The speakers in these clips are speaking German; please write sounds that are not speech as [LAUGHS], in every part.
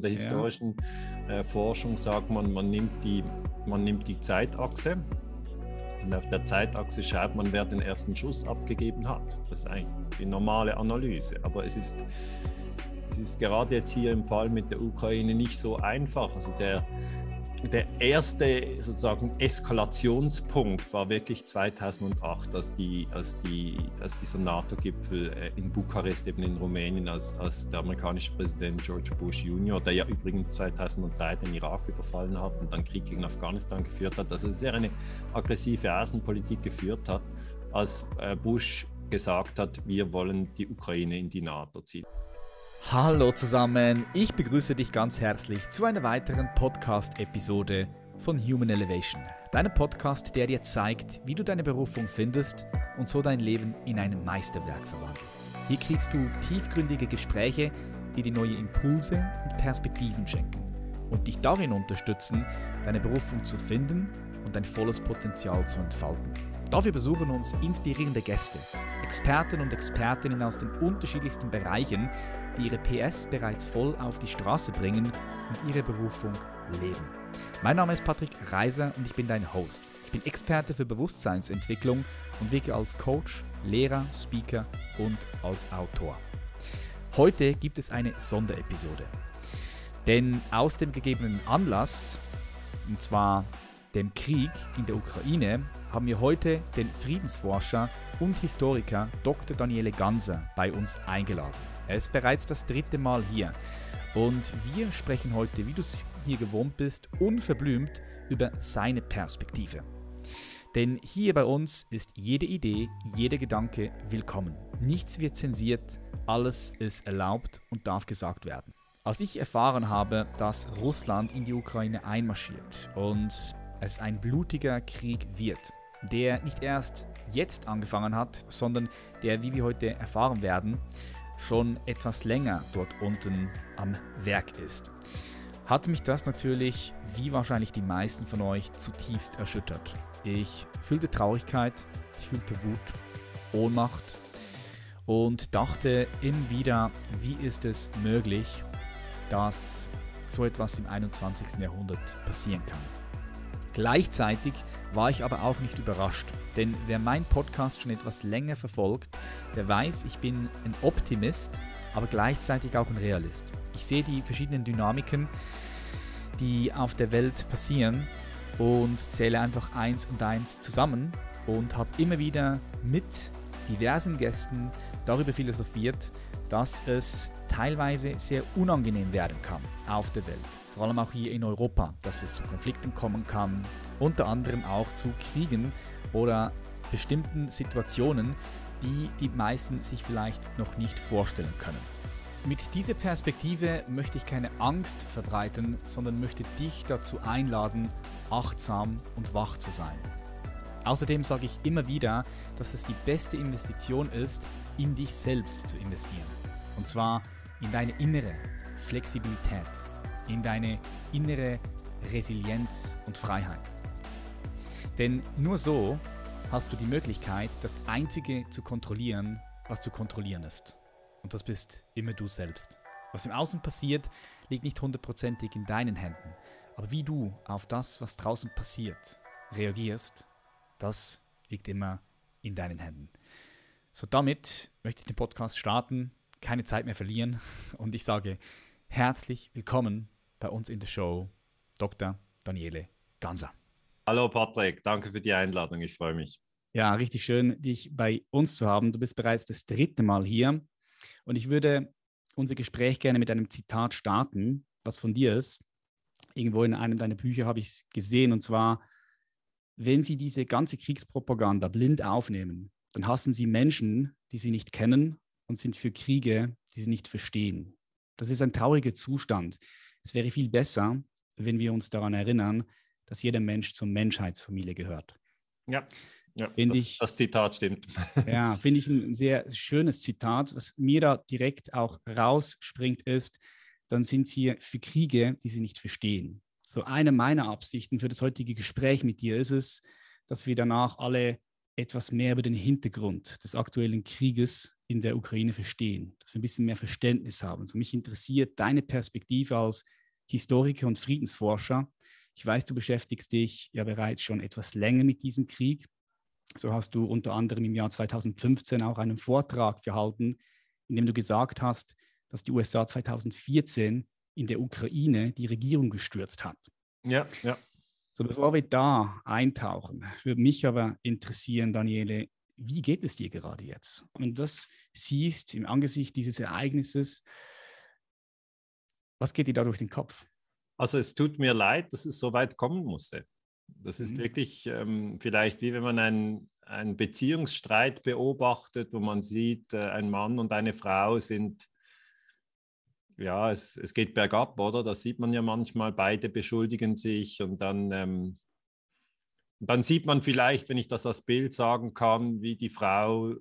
in der historischen ja. äh, Forschung sagt man, man nimmt, die, man nimmt die Zeitachse und auf der Zeitachse schaut man, wer den ersten Schuss abgegeben hat. Das ist eigentlich die normale Analyse. Aber es ist, es ist gerade jetzt hier im Fall mit der Ukraine nicht so einfach. Also der, der erste sozusagen Eskalationspunkt war wirklich 2008, als, die, als, die, als dieser NATO-Gipfel äh, in Bukarest, eben in Rumänien, als, als der amerikanische Präsident George Bush Jr., der ja übrigens 2003 den Irak überfallen hat und dann Krieg gegen Afghanistan geführt hat, also sehr eine aggressive Außenpolitik geführt hat, als äh, Bush gesagt hat, wir wollen die Ukraine in die NATO ziehen. Hallo zusammen, ich begrüße dich ganz herzlich zu einer weiteren Podcast-Episode von Human Elevation. Deinem Podcast, der dir zeigt, wie du deine Berufung findest und so dein Leben in ein Meisterwerk verwandelst. Hier kriegst du tiefgründige Gespräche, die dir neue Impulse und Perspektiven schenken und dich darin unterstützen, deine Berufung zu finden und dein volles Potenzial zu entfalten. Dafür besuchen uns inspirierende Gäste, Experten und Expertinnen aus den unterschiedlichsten Bereichen, die ihre PS bereits voll auf die Straße bringen und ihre Berufung leben. Mein Name ist Patrick Reiser und ich bin dein Host. Ich bin Experte für Bewusstseinsentwicklung und wirke als Coach, Lehrer, Speaker und als Autor. Heute gibt es eine Sonderepisode. Denn aus dem gegebenen Anlass, und zwar dem Krieg in der Ukraine, haben wir heute den Friedensforscher und Historiker Dr. Daniele Ganser bei uns eingeladen. Er ist bereits das dritte Mal hier und wir sprechen heute, wie du es hier gewohnt bist, unverblümt über seine Perspektive. Denn hier bei uns ist jede Idee, jeder Gedanke willkommen. Nichts wird zensiert, alles ist erlaubt und darf gesagt werden. Als ich erfahren habe, dass Russland in die Ukraine einmarschiert und es ein blutiger Krieg wird, der nicht erst jetzt angefangen hat, sondern der, wie wir heute erfahren werden, schon etwas länger dort unten am Werk ist, hat mich das natürlich, wie wahrscheinlich die meisten von euch, zutiefst erschüttert. Ich fühlte Traurigkeit, ich fühlte Wut, Ohnmacht und dachte immer wieder, wie ist es möglich, dass so etwas im 21. Jahrhundert passieren kann. Gleichzeitig war ich aber auch nicht überrascht, denn wer meinen Podcast schon etwas länger verfolgt, der weiß, ich bin ein Optimist, aber gleichzeitig auch ein Realist. Ich sehe die verschiedenen Dynamiken, die auf der Welt passieren und zähle einfach eins und eins zusammen und habe immer wieder mit diversen Gästen darüber philosophiert, dass es teilweise sehr unangenehm werden kann auf der Welt vor allem auch hier in Europa, dass es zu Konflikten kommen kann, unter anderem auch zu Kriegen oder bestimmten Situationen, die die meisten sich vielleicht noch nicht vorstellen können. Mit dieser Perspektive möchte ich keine Angst verbreiten, sondern möchte dich dazu einladen, achtsam und wach zu sein. Außerdem sage ich immer wieder, dass es die beste Investition ist, in dich selbst zu investieren. Und zwar in deine innere Flexibilität, in deine innere Resilienz und Freiheit. Denn nur so hast du die Möglichkeit, das Einzige zu kontrollieren, was zu kontrollieren ist. Und das bist immer du selbst. Was im Außen passiert, liegt nicht hundertprozentig in deinen Händen. Aber wie du auf das, was draußen passiert, reagierst, das liegt immer in deinen Händen. So, damit möchte ich den Podcast starten, keine Zeit mehr verlieren [LAUGHS] und ich sage herzlich willkommen bei uns in der Show Dr. Daniele Ganser. Hallo Patrick, danke für die Einladung, ich freue mich. Ja, richtig schön, dich bei uns zu haben. Du bist bereits das dritte Mal hier und ich würde unser Gespräch gerne mit einem Zitat starten, was von dir ist. Irgendwo in einem deiner Bücher habe ich es gesehen und zwar, wenn Sie diese ganze Kriegspropaganda blind aufnehmen, dann hassen Sie Menschen, die Sie nicht kennen und sind für Kriege, die Sie nicht verstehen. Das ist ein trauriger Zustand. Es wäre viel besser, wenn wir uns daran erinnern, dass jeder Mensch zur Menschheitsfamilie gehört. Ja, ja das, ich, das Zitat stimmt. Ja, finde ich ein sehr schönes Zitat. Was mir da direkt auch rausspringt, ist, dann sind sie für Kriege, die sie nicht verstehen. So eine meiner Absichten für das heutige Gespräch mit dir ist es, dass wir danach alle etwas mehr über den Hintergrund des aktuellen Krieges in der Ukraine verstehen, dass wir ein bisschen mehr Verständnis haben. Also mich interessiert deine Perspektive als Historiker und Friedensforscher. Ich weiß, du beschäftigst dich ja bereits schon etwas länger mit diesem Krieg. So hast du unter anderem im Jahr 2015 auch einen Vortrag gehalten, in dem du gesagt hast, dass die USA 2014 in der Ukraine die Regierung gestürzt hat. Ja, ja. So, bevor wir da eintauchen, würde mich aber interessieren, Daniele, wie geht es dir gerade jetzt? Und das siehst im Angesicht dieses Ereignisses, was geht dir da durch den Kopf? Also es tut mir leid, dass es so weit kommen musste. Das ist mhm. wirklich ähm, vielleicht wie wenn man einen, einen Beziehungsstreit beobachtet, wo man sieht, äh, ein Mann und eine Frau sind ja, es, es geht bergab, oder? Das sieht man ja manchmal, beide beschuldigen sich und dann, ähm, dann sieht man vielleicht, wenn ich das als Bild sagen kann, wie die Frau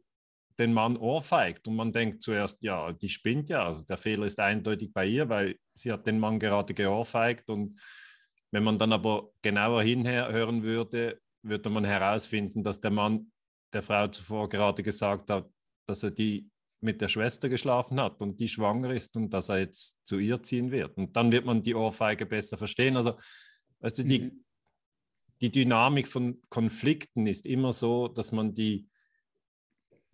den Mann ohrfeigt und man denkt zuerst, ja, die spinnt ja, also der Fehler ist eindeutig bei ihr, weil sie hat den Mann gerade geohrfeigt und wenn man dann aber genauer hinhören würde, würde man herausfinden, dass der Mann der Frau zuvor gerade gesagt hat, dass er die mit der Schwester geschlafen hat und die schwanger ist und dass er jetzt zu ihr ziehen wird. Und dann wird man die Ohrfeige besser verstehen. Also, weißt du, die, mhm. Die Dynamik von Konflikten ist immer so, dass man die,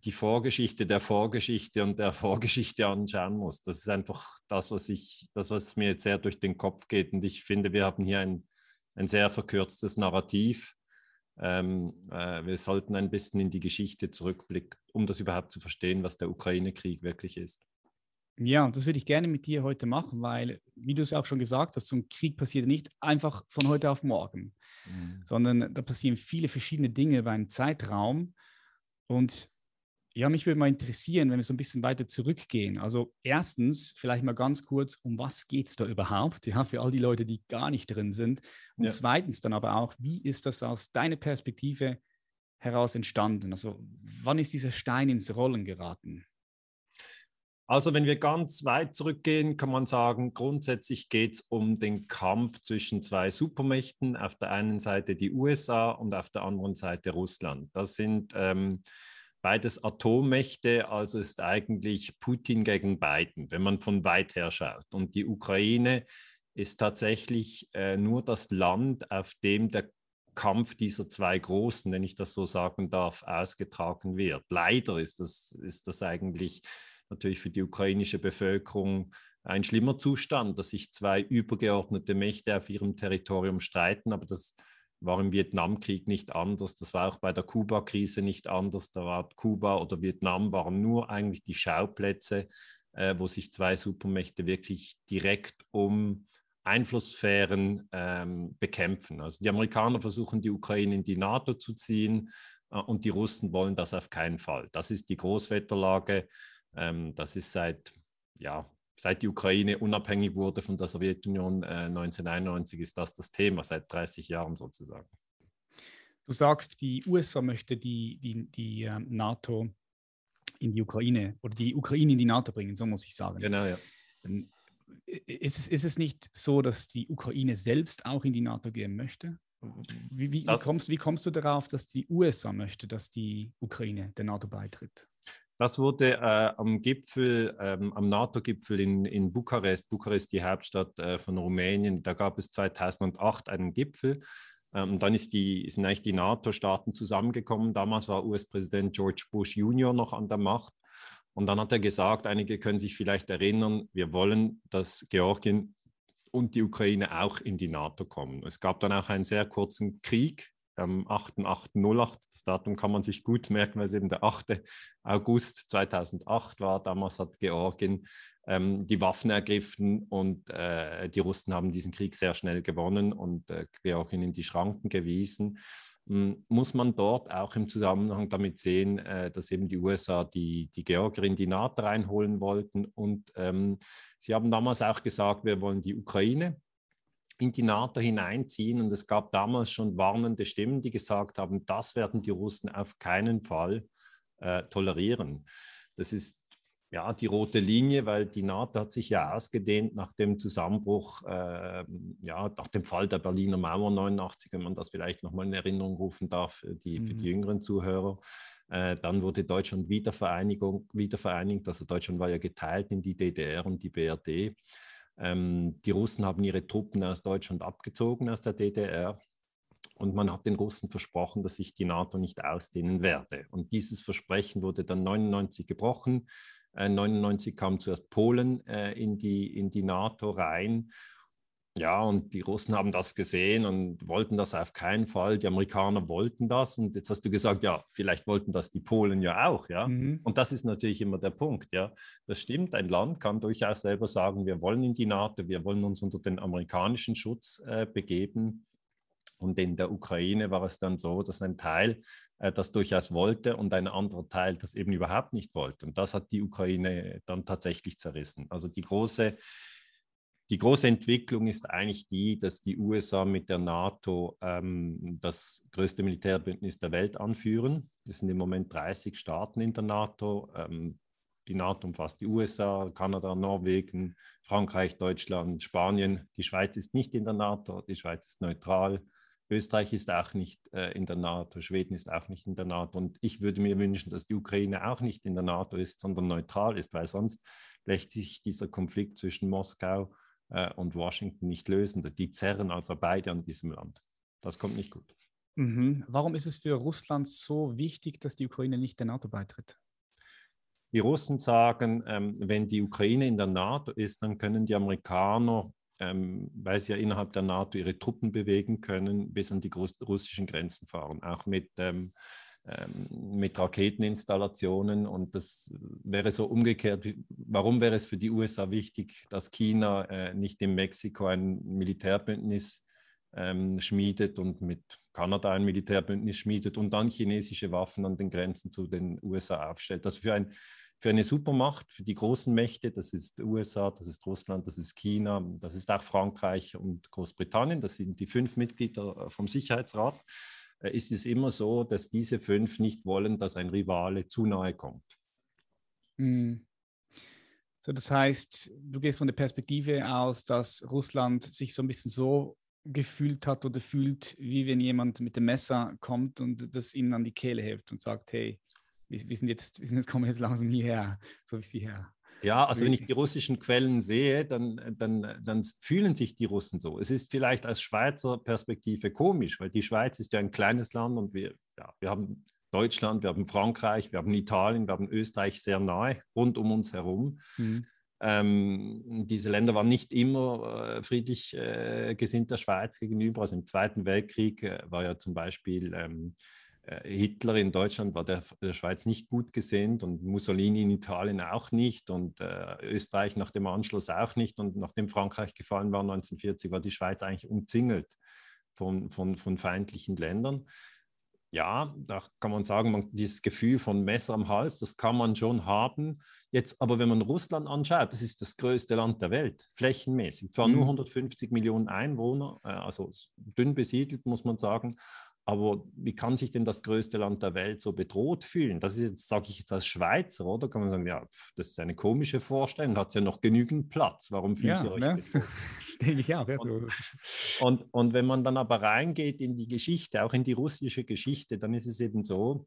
die Vorgeschichte der Vorgeschichte und der [LAUGHS] Vorgeschichte anschauen muss. Das ist einfach das, was ich, das, was mir jetzt sehr durch den Kopf geht. Und ich finde, wir haben hier ein, ein sehr verkürztes Narrativ ähm, äh, wir sollten ein bisschen in die Geschichte zurückblicken, um das überhaupt zu verstehen, was der Ukraine-Krieg wirklich ist. Ja, das würde ich gerne mit dir heute machen, weil, wie du es auch schon gesagt hast, so ein Krieg passiert nicht einfach von heute auf morgen, mhm. sondern da passieren viele verschiedene Dinge über einen Zeitraum. Und ja, mich würde mal interessieren, wenn wir so ein bisschen weiter zurückgehen. Also erstens, vielleicht mal ganz kurz, um was geht es da überhaupt? Ja, für all die Leute, die gar nicht drin sind. Und ja. zweitens dann aber auch, wie ist das aus deiner Perspektive heraus entstanden? Also wann ist dieser Stein ins Rollen geraten? Also wenn wir ganz weit zurückgehen, kann man sagen, grundsätzlich geht es um den Kampf zwischen zwei Supermächten. Auf der einen Seite die USA und auf der anderen Seite Russland. Das sind... Ähm, beides Atommächte, also ist eigentlich Putin gegen Biden, wenn man von weit her schaut. Und die Ukraine ist tatsächlich äh, nur das Land, auf dem der Kampf dieser zwei Großen, wenn ich das so sagen darf, ausgetragen wird. Leider ist das, ist das eigentlich natürlich für die ukrainische Bevölkerung ein schlimmer Zustand, dass sich zwei übergeordnete Mächte auf ihrem Territorium streiten, aber das war im Vietnamkrieg nicht anders, das war auch bei der Kuba-Krise nicht anders. Da war Kuba oder Vietnam waren nur eigentlich die Schauplätze, äh, wo sich zwei Supermächte wirklich direkt um Einflusssphären ähm, bekämpfen. Also die Amerikaner versuchen, die Ukraine in die NATO zu ziehen äh, und die Russen wollen das auf keinen Fall. Das ist die Großwetterlage. Ähm, das ist seit ja, seit die Ukraine unabhängig wurde von der Sowjetunion äh, 1991, ist das das Thema, seit 30 Jahren sozusagen. Du sagst, die USA möchte die, die, die äh, NATO in die Ukraine oder die Ukraine in die NATO bringen, so muss ich sagen. Genau, ja. Ähm, ist es, ist es nicht so, dass die Ukraine selbst auch in die NATO gehen möchte? Wie, wie, wie, kommst, wie kommst du darauf, dass die USA möchte, dass die Ukraine der NATO beitritt? Das wurde äh, am Gipfel, ähm, am NATO-Gipfel in, in Bukarest, Bukarest die Hauptstadt äh, von Rumänien, da gab es 2008 einen Gipfel. Ähm, dann ist die, sind eigentlich die NATO-Staaten zusammengekommen. Damals war US-Präsident George Bush Jr. noch an der Macht. Und dann hat er gesagt, einige können sich vielleicht erinnern, wir wollen, dass Georgien und die Ukraine auch in die NATO kommen. Es gab dann auch einen sehr kurzen Krieg am 8.8.08. Das Datum kann man sich gut merken, weil es eben der 8. August 2008 war. Damals hat Georgien ähm, die Waffen ergriffen und äh, die Russen haben diesen Krieg sehr schnell gewonnen und äh, Georgien in die Schranken gewiesen. Ähm, muss man dort auch im Zusammenhang damit sehen, äh, dass eben die USA die, die Georgier in die NATO reinholen wollten und ähm, sie haben damals auch gesagt, wir wollen die Ukraine in die NATO hineinziehen. Und es gab damals schon warnende Stimmen, die gesagt haben, das werden die Russen auf keinen Fall äh, tolerieren. Das ist ja, die rote Linie, weil die NATO hat sich ja ausgedehnt nach dem Zusammenbruch, äh, ja, nach dem Fall der Berliner Mauer 89, wenn man das vielleicht nochmal in Erinnerung rufen darf für die, mhm. für die jüngeren Zuhörer. Äh, dann wurde Deutschland wieder, wieder vereinigt, also Deutschland war ja geteilt in die DDR und die BRD. Ähm, die Russen haben ihre Truppen aus Deutschland abgezogen, aus der DDR. Und man hat den Russen versprochen, dass sich die NATO nicht ausdehnen werde. Und dieses Versprechen wurde dann 1999 gebrochen. 1999 äh, kam zuerst Polen äh, in, die, in die NATO rein. Ja, und die Russen haben das gesehen und wollten das auf keinen Fall. Die Amerikaner wollten das. Und jetzt hast du gesagt, ja, vielleicht wollten das die Polen ja auch, ja. Mhm. Und das ist natürlich immer der Punkt, ja. Das stimmt, ein Land kann durchaus selber sagen, wir wollen in die NATO, wir wollen uns unter den amerikanischen Schutz äh, begeben. Und in der Ukraine war es dann so, dass ein Teil äh, das durchaus wollte und ein anderer Teil das eben überhaupt nicht wollte. Und das hat die Ukraine dann tatsächlich zerrissen. Also die große, die große Entwicklung ist eigentlich die, dass die USA mit der NATO ähm, das größte Militärbündnis der Welt anführen. Es sind im Moment 30 Staaten in der NATO. Ähm, die NATO umfasst die USA, Kanada, Norwegen, Frankreich, Deutschland, Spanien. Die Schweiz ist nicht in der NATO, die Schweiz ist neutral. Österreich ist auch nicht äh, in der NATO, Schweden ist auch nicht in der NATO. Und ich würde mir wünschen, dass die Ukraine auch nicht in der NATO ist, sondern neutral ist, weil sonst lässt sich dieser Konflikt zwischen Moskau äh, und Washington nicht lösen. Die zerren also beide an diesem Land. Das kommt nicht gut. Mhm. Warum ist es für Russland so wichtig, dass die Ukraine nicht der NATO beitritt? Die Russen sagen, ähm, wenn die Ukraine in der NATO ist, dann können die Amerikaner ähm, weil sie ja innerhalb der NATO ihre Truppen bewegen können, bis an die russischen Grenzen fahren, auch mit, ähm, mit Raketeninstallationen. Und das wäre so umgekehrt. Warum wäre es für die USA wichtig, dass China äh, nicht in Mexiko ein Militärbündnis ähm, schmiedet und mit Kanada ein Militärbündnis schmiedet und dann chinesische Waffen an den Grenzen zu den USA aufstellt? Das für ein für eine Supermacht, für die großen Mächte, das ist USA, das ist Russland, das ist China, das ist auch Frankreich und Großbritannien, das sind die fünf Mitglieder vom Sicherheitsrat, ist es immer so, dass diese fünf nicht wollen, dass ein Rivale zu nahe kommt. Hm. So, das heißt, du gehst von der Perspektive aus, dass Russland sich so ein bisschen so gefühlt hat oder fühlt, wie wenn jemand mit dem Messer kommt und das ihnen an die Kehle hebt und sagt, hey, wir, wir, sind jetzt, wir sind jetzt, kommen jetzt langsam hierher, so wie sie her. Ja, also wenn ich die russischen Quellen sehe, dann, dann, dann fühlen sich die Russen so. Es ist vielleicht aus Schweizer Perspektive komisch, weil die Schweiz ist ja ein kleines Land und wir, ja, wir haben Deutschland, wir haben Frankreich, wir haben Italien, wir haben Österreich sehr nahe, rund um uns herum. Mhm. Ähm, diese Länder waren nicht immer äh, friedlich äh, gesinnt der Schweiz gegenüber. Also im Zweiten Weltkrieg äh, war ja zum Beispiel ähm, äh, Hitler in Deutschland war der, der, Schweiz nicht gut gesinnt und Mussolini in Italien auch nicht und äh, Österreich nach dem Anschluss auch nicht. Und nachdem Frankreich gefallen war 1940, war die Schweiz eigentlich umzingelt von, von, von feindlichen Ländern. Ja, da kann man sagen, man, dieses Gefühl von Messer am Hals, das kann man schon haben. Jetzt aber, wenn man Russland anschaut, das ist das größte Land der Welt, flächenmäßig. Zwar mhm. nur 150 Millionen Einwohner, äh, also dünn besiedelt, muss man sagen, aber wie kann sich denn das größte Land der Welt so bedroht fühlen? Das ist jetzt, sage ich jetzt als Schweizer, oder? Kann man sagen, ja, das ist eine komische Vorstellung, hat ja noch genügend Platz. Warum fühlt ja, ihr euch ne? [LAUGHS] Denke ich auch. Ja, so. und, und, und wenn man dann aber reingeht in die Geschichte, auch in die russische Geschichte, dann ist es eben so,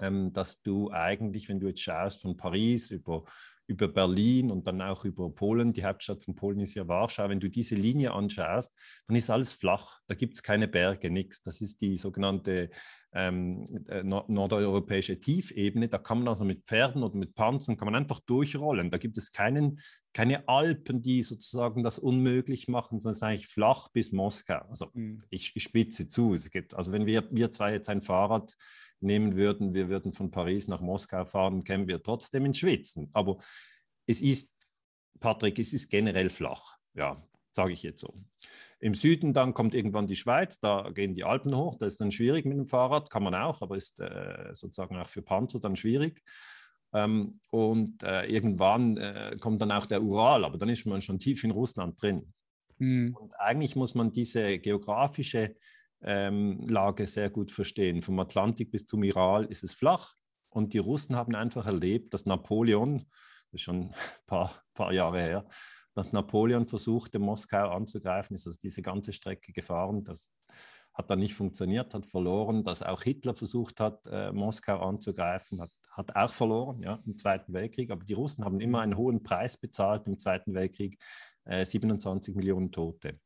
ähm, dass du eigentlich, wenn du jetzt schaust von Paris über über Berlin und dann auch über Polen. Die Hauptstadt von Polen ist ja Warschau. Wenn du diese Linie anschaust, dann ist alles flach. Da gibt es keine Berge, nichts. Das ist die sogenannte ähm, äh, nordeuropäische Tiefebene. Da kann man also mit Pferden oder mit Panzern kann man einfach durchrollen. Da gibt es keinen, keine Alpen, die sozusagen das unmöglich machen, sondern es ist eigentlich flach bis Moskau. Also mhm. ich, ich spitze zu. Es gibt, also wenn wir, wir zwei jetzt ein Fahrrad nehmen würden, wir würden von Paris nach Moskau fahren, kämen wir trotzdem in Schwitzen. Aber es ist, Patrick, es ist generell flach. Ja, sage ich jetzt so. Im Süden dann kommt irgendwann die Schweiz, da gehen die Alpen hoch, das ist dann schwierig mit dem Fahrrad, kann man auch, aber ist äh, sozusagen auch für Panzer dann schwierig. Ähm, und äh, irgendwann äh, kommt dann auch der Ural, aber dann ist man schon tief in Russland drin. Mhm. Und eigentlich muss man diese geografische ähm, Lage sehr gut verstehen. Vom Atlantik bis zum Iral ist es flach und die Russen haben einfach erlebt, dass Napoleon das ist schon [LAUGHS] ein paar, paar Jahre her, dass Napoleon versuchte, Moskau anzugreifen, ist also diese ganze Strecke gefahren. Das hat dann nicht funktioniert, hat verloren. Dass auch Hitler versucht hat, äh, Moskau anzugreifen, hat, hat auch verloren ja, im Zweiten Weltkrieg. Aber die Russen haben immer einen hohen Preis bezahlt im Zweiten Weltkrieg, äh, 27 Millionen Tote.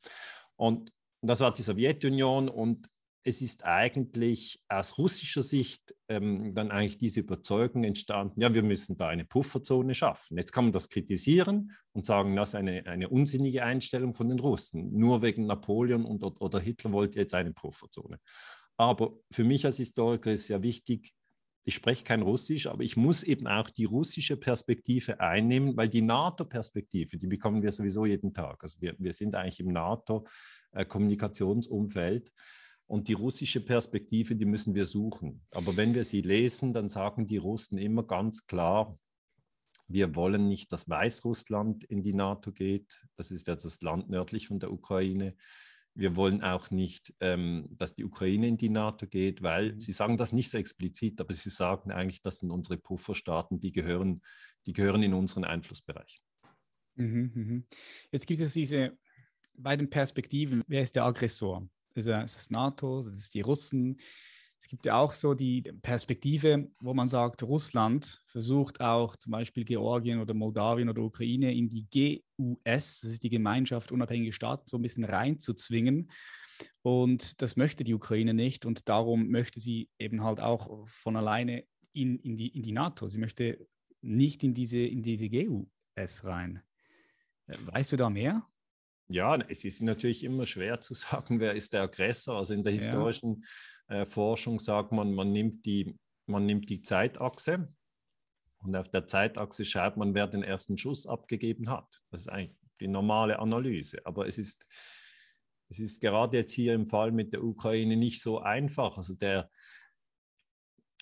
Und das war die Sowjetunion und es ist eigentlich aus russischer Sicht ähm, dann eigentlich diese Überzeugung entstanden, ja, wir müssen da eine Pufferzone schaffen. Jetzt kann man das kritisieren und sagen, das ist eine, eine unsinnige Einstellung von den Russen. Nur wegen Napoleon und, oder Hitler wollte jetzt eine Pufferzone. Aber für mich als Historiker ist ja wichtig, ich spreche kein Russisch, aber ich muss eben auch die russische Perspektive einnehmen, weil die NATO-Perspektive, die bekommen wir sowieso jeden Tag. Also wir, wir sind eigentlich im NATO-Kommunikationsumfeld. Äh, und die russische Perspektive, die müssen wir suchen. Aber wenn wir sie lesen, dann sagen die Russen immer ganz klar, wir wollen nicht, dass Weißrussland in die NATO geht. Das ist ja das Land nördlich von der Ukraine. Wir wollen auch nicht, ähm, dass die Ukraine in die NATO geht, weil mhm. sie sagen das nicht so explizit, aber sie sagen eigentlich, das sind unsere Pufferstaaten, die gehören, die gehören in unseren Einflussbereich. Mhm, mhm. Jetzt gibt es diese beiden Perspektiven. Wer ist der Aggressor? ist NATO, das ist die Russen. Es gibt ja auch so die Perspektive, wo man sagt, Russland versucht auch zum Beispiel Georgien oder Moldawien oder Ukraine in die GUS, das ist die Gemeinschaft unabhängige Staaten, so ein bisschen reinzuzwingen. Und das möchte die Ukraine nicht und darum möchte sie eben halt auch von alleine in, in, die, in die NATO. Sie möchte nicht in diese, in diese GUS rein. Weißt du da mehr? Ja, es ist natürlich immer schwer zu [LAUGHS] sagen, wer ist der Aggressor. Also in der historischen ja. äh, Forschung sagt man, man nimmt, die, man nimmt die Zeitachse und auf der Zeitachse schaut man, wer den ersten Schuss abgegeben hat. Das ist eigentlich die normale Analyse. Aber es ist, es ist gerade jetzt hier im Fall mit der Ukraine nicht so einfach. Also der,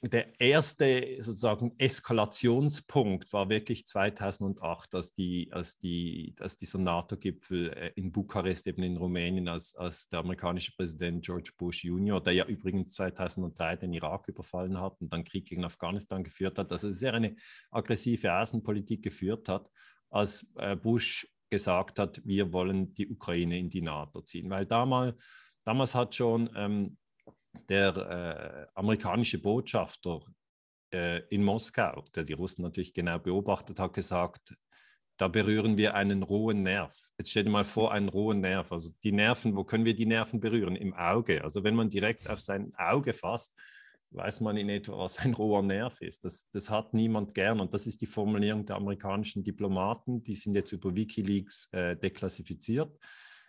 der erste sozusagen Eskalationspunkt war wirklich 2008, als, die, als, die, als dieser NATO-Gipfel äh, in Bukarest, eben in Rumänien, als, als der amerikanische Präsident George Bush Jr., der ja übrigens 2003 den Irak überfallen hat und dann Krieg gegen Afghanistan geführt hat, also sehr eine aggressive Außenpolitik geführt hat, als äh, Bush gesagt hat, wir wollen die Ukraine in die NATO ziehen. Weil damals, damals hat schon ähm, der äh, amerikanische Botschafter äh, in Moskau, der die Russen natürlich genau beobachtet hat, gesagt, da berühren wir einen rohen Nerv. Jetzt stell dir mal vor, einen rohen Nerv. Also die Nerven, wo können wir die Nerven berühren? Im Auge. Also wenn man direkt auf sein Auge fasst, weiß man in etwa, was ein roher Nerv ist. Das, das hat niemand gern. Und das ist die Formulierung der amerikanischen Diplomaten. Die sind jetzt über Wikileaks äh, deklassifiziert.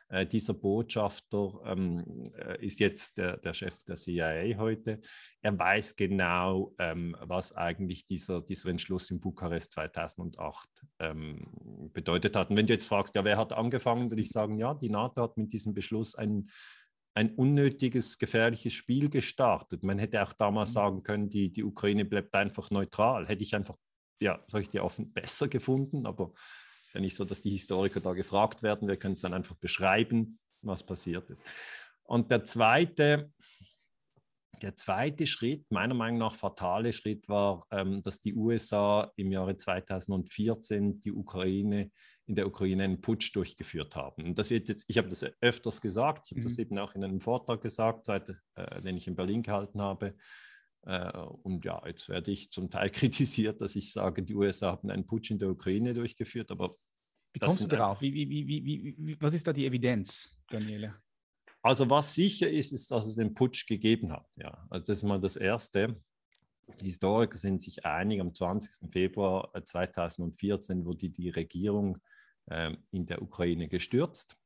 Äh, dieser Botschafter ähm, äh, ist jetzt der, der, Chef der CIA heute. Er weiß genau, ähm, was eigentlich dieser, dieser Entschluss in Bukarest 2008 ähm, bedeutet hat. Und wenn du jetzt fragst, ja, wer hat angefangen, würde ich sagen, ja, die NATO hat mit diesem Beschluss ein, ein unnötiges, gefährliches Spiel gestartet. Man hätte auch damals mhm. sagen können, die, die Ukraine bleibt einfach neutral. Hätte ich einfach, ja, sag ich dir offen, besser gefunden, aber ist ja nicht so, dass die Historiker da gefragt werden. Wir können es dann einfach beschreiben, was passiert ist. Und der zweite, der zweite Schritt, meiner Meinung nach fatale Schritt, war, ähm, dass die USA im Jahre 2014 die Ukraine in der Ukraine einen Putsch durchgeführt haben. Und das wird jetzt, ich habe das öfters gesagt, ich habe mhm. das eben auch in einem Vortrag gesagt, seit, äh, den ich in Berlin gehalten habe. Äh, und ja, jetzt werde ich zum Teil [LAUGHS] kritisiert, dass ich sage, die USA haben einen Putsch in der Ukraine durchgeführt, aber. Wie kommst du darauf? Wie, wie, wie, wie, was ist da die Evidenz, Daniele? Also, was sicher ist, ist, dass es den Putsch gegeben hat. Ja, also das ist mal das Erste. Die Historiker sind sich einig, am 20. Februar 2014 wurde die Regierung äh, in der Ukraine gestürzt.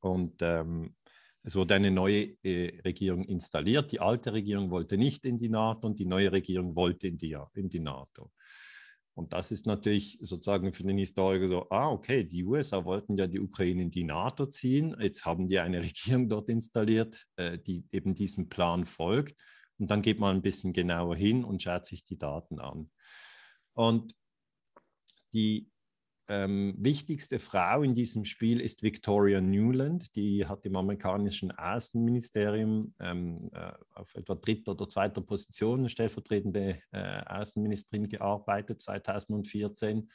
Und ähm, es wurde eine neue äh, Regierung installiert. Die alte Regierung wollte nicht in die NATO und die neue Regierung wollte in die, in die NATO. Und das ist natürlich sozusagen für den Historiker so, ah, okay, die USA wollten ja die Ukraine in die NATO ziehen. Jetzt haben die eine [LAUGHS] Regierung dort installiert, äh, die eben diesem Plan folgt. Und dann geht man ein bisschen genauer hin und schaut sich die Daten an. Und die ähm, wichtigste Frau in diesem Spiel ist Victoria Newland. Die hat im amerikanischen Außenministerium ähm, äh, auf etwa dritter oder zweiter Position stellvertretende äh, Außenministerin gearbeitet 2014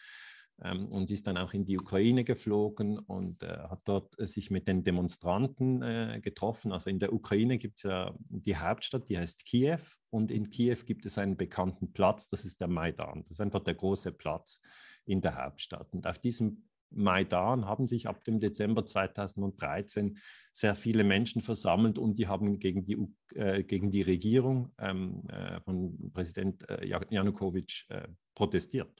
ähm, und ist dann auch in die Ukraine geflogen und äh, hat dort sich mit den Demonstranten äh, getroffen. Also in der Ukraine gibt es ja die Hauptstadt, die heißt Kiew und in Kiew gibt es einen bekannten Platz, das ist der Maidan. Das ist einfach der große Platz in der Hauptstadt. Und auf diesem Maidan haben sich ab dem Dezember 2013 sehr viele Menschen versammelt und die haben gegen die, äh, gegen die Regierung ähm, äh, von Präsident äh, Janukowitsch äh, protestiert.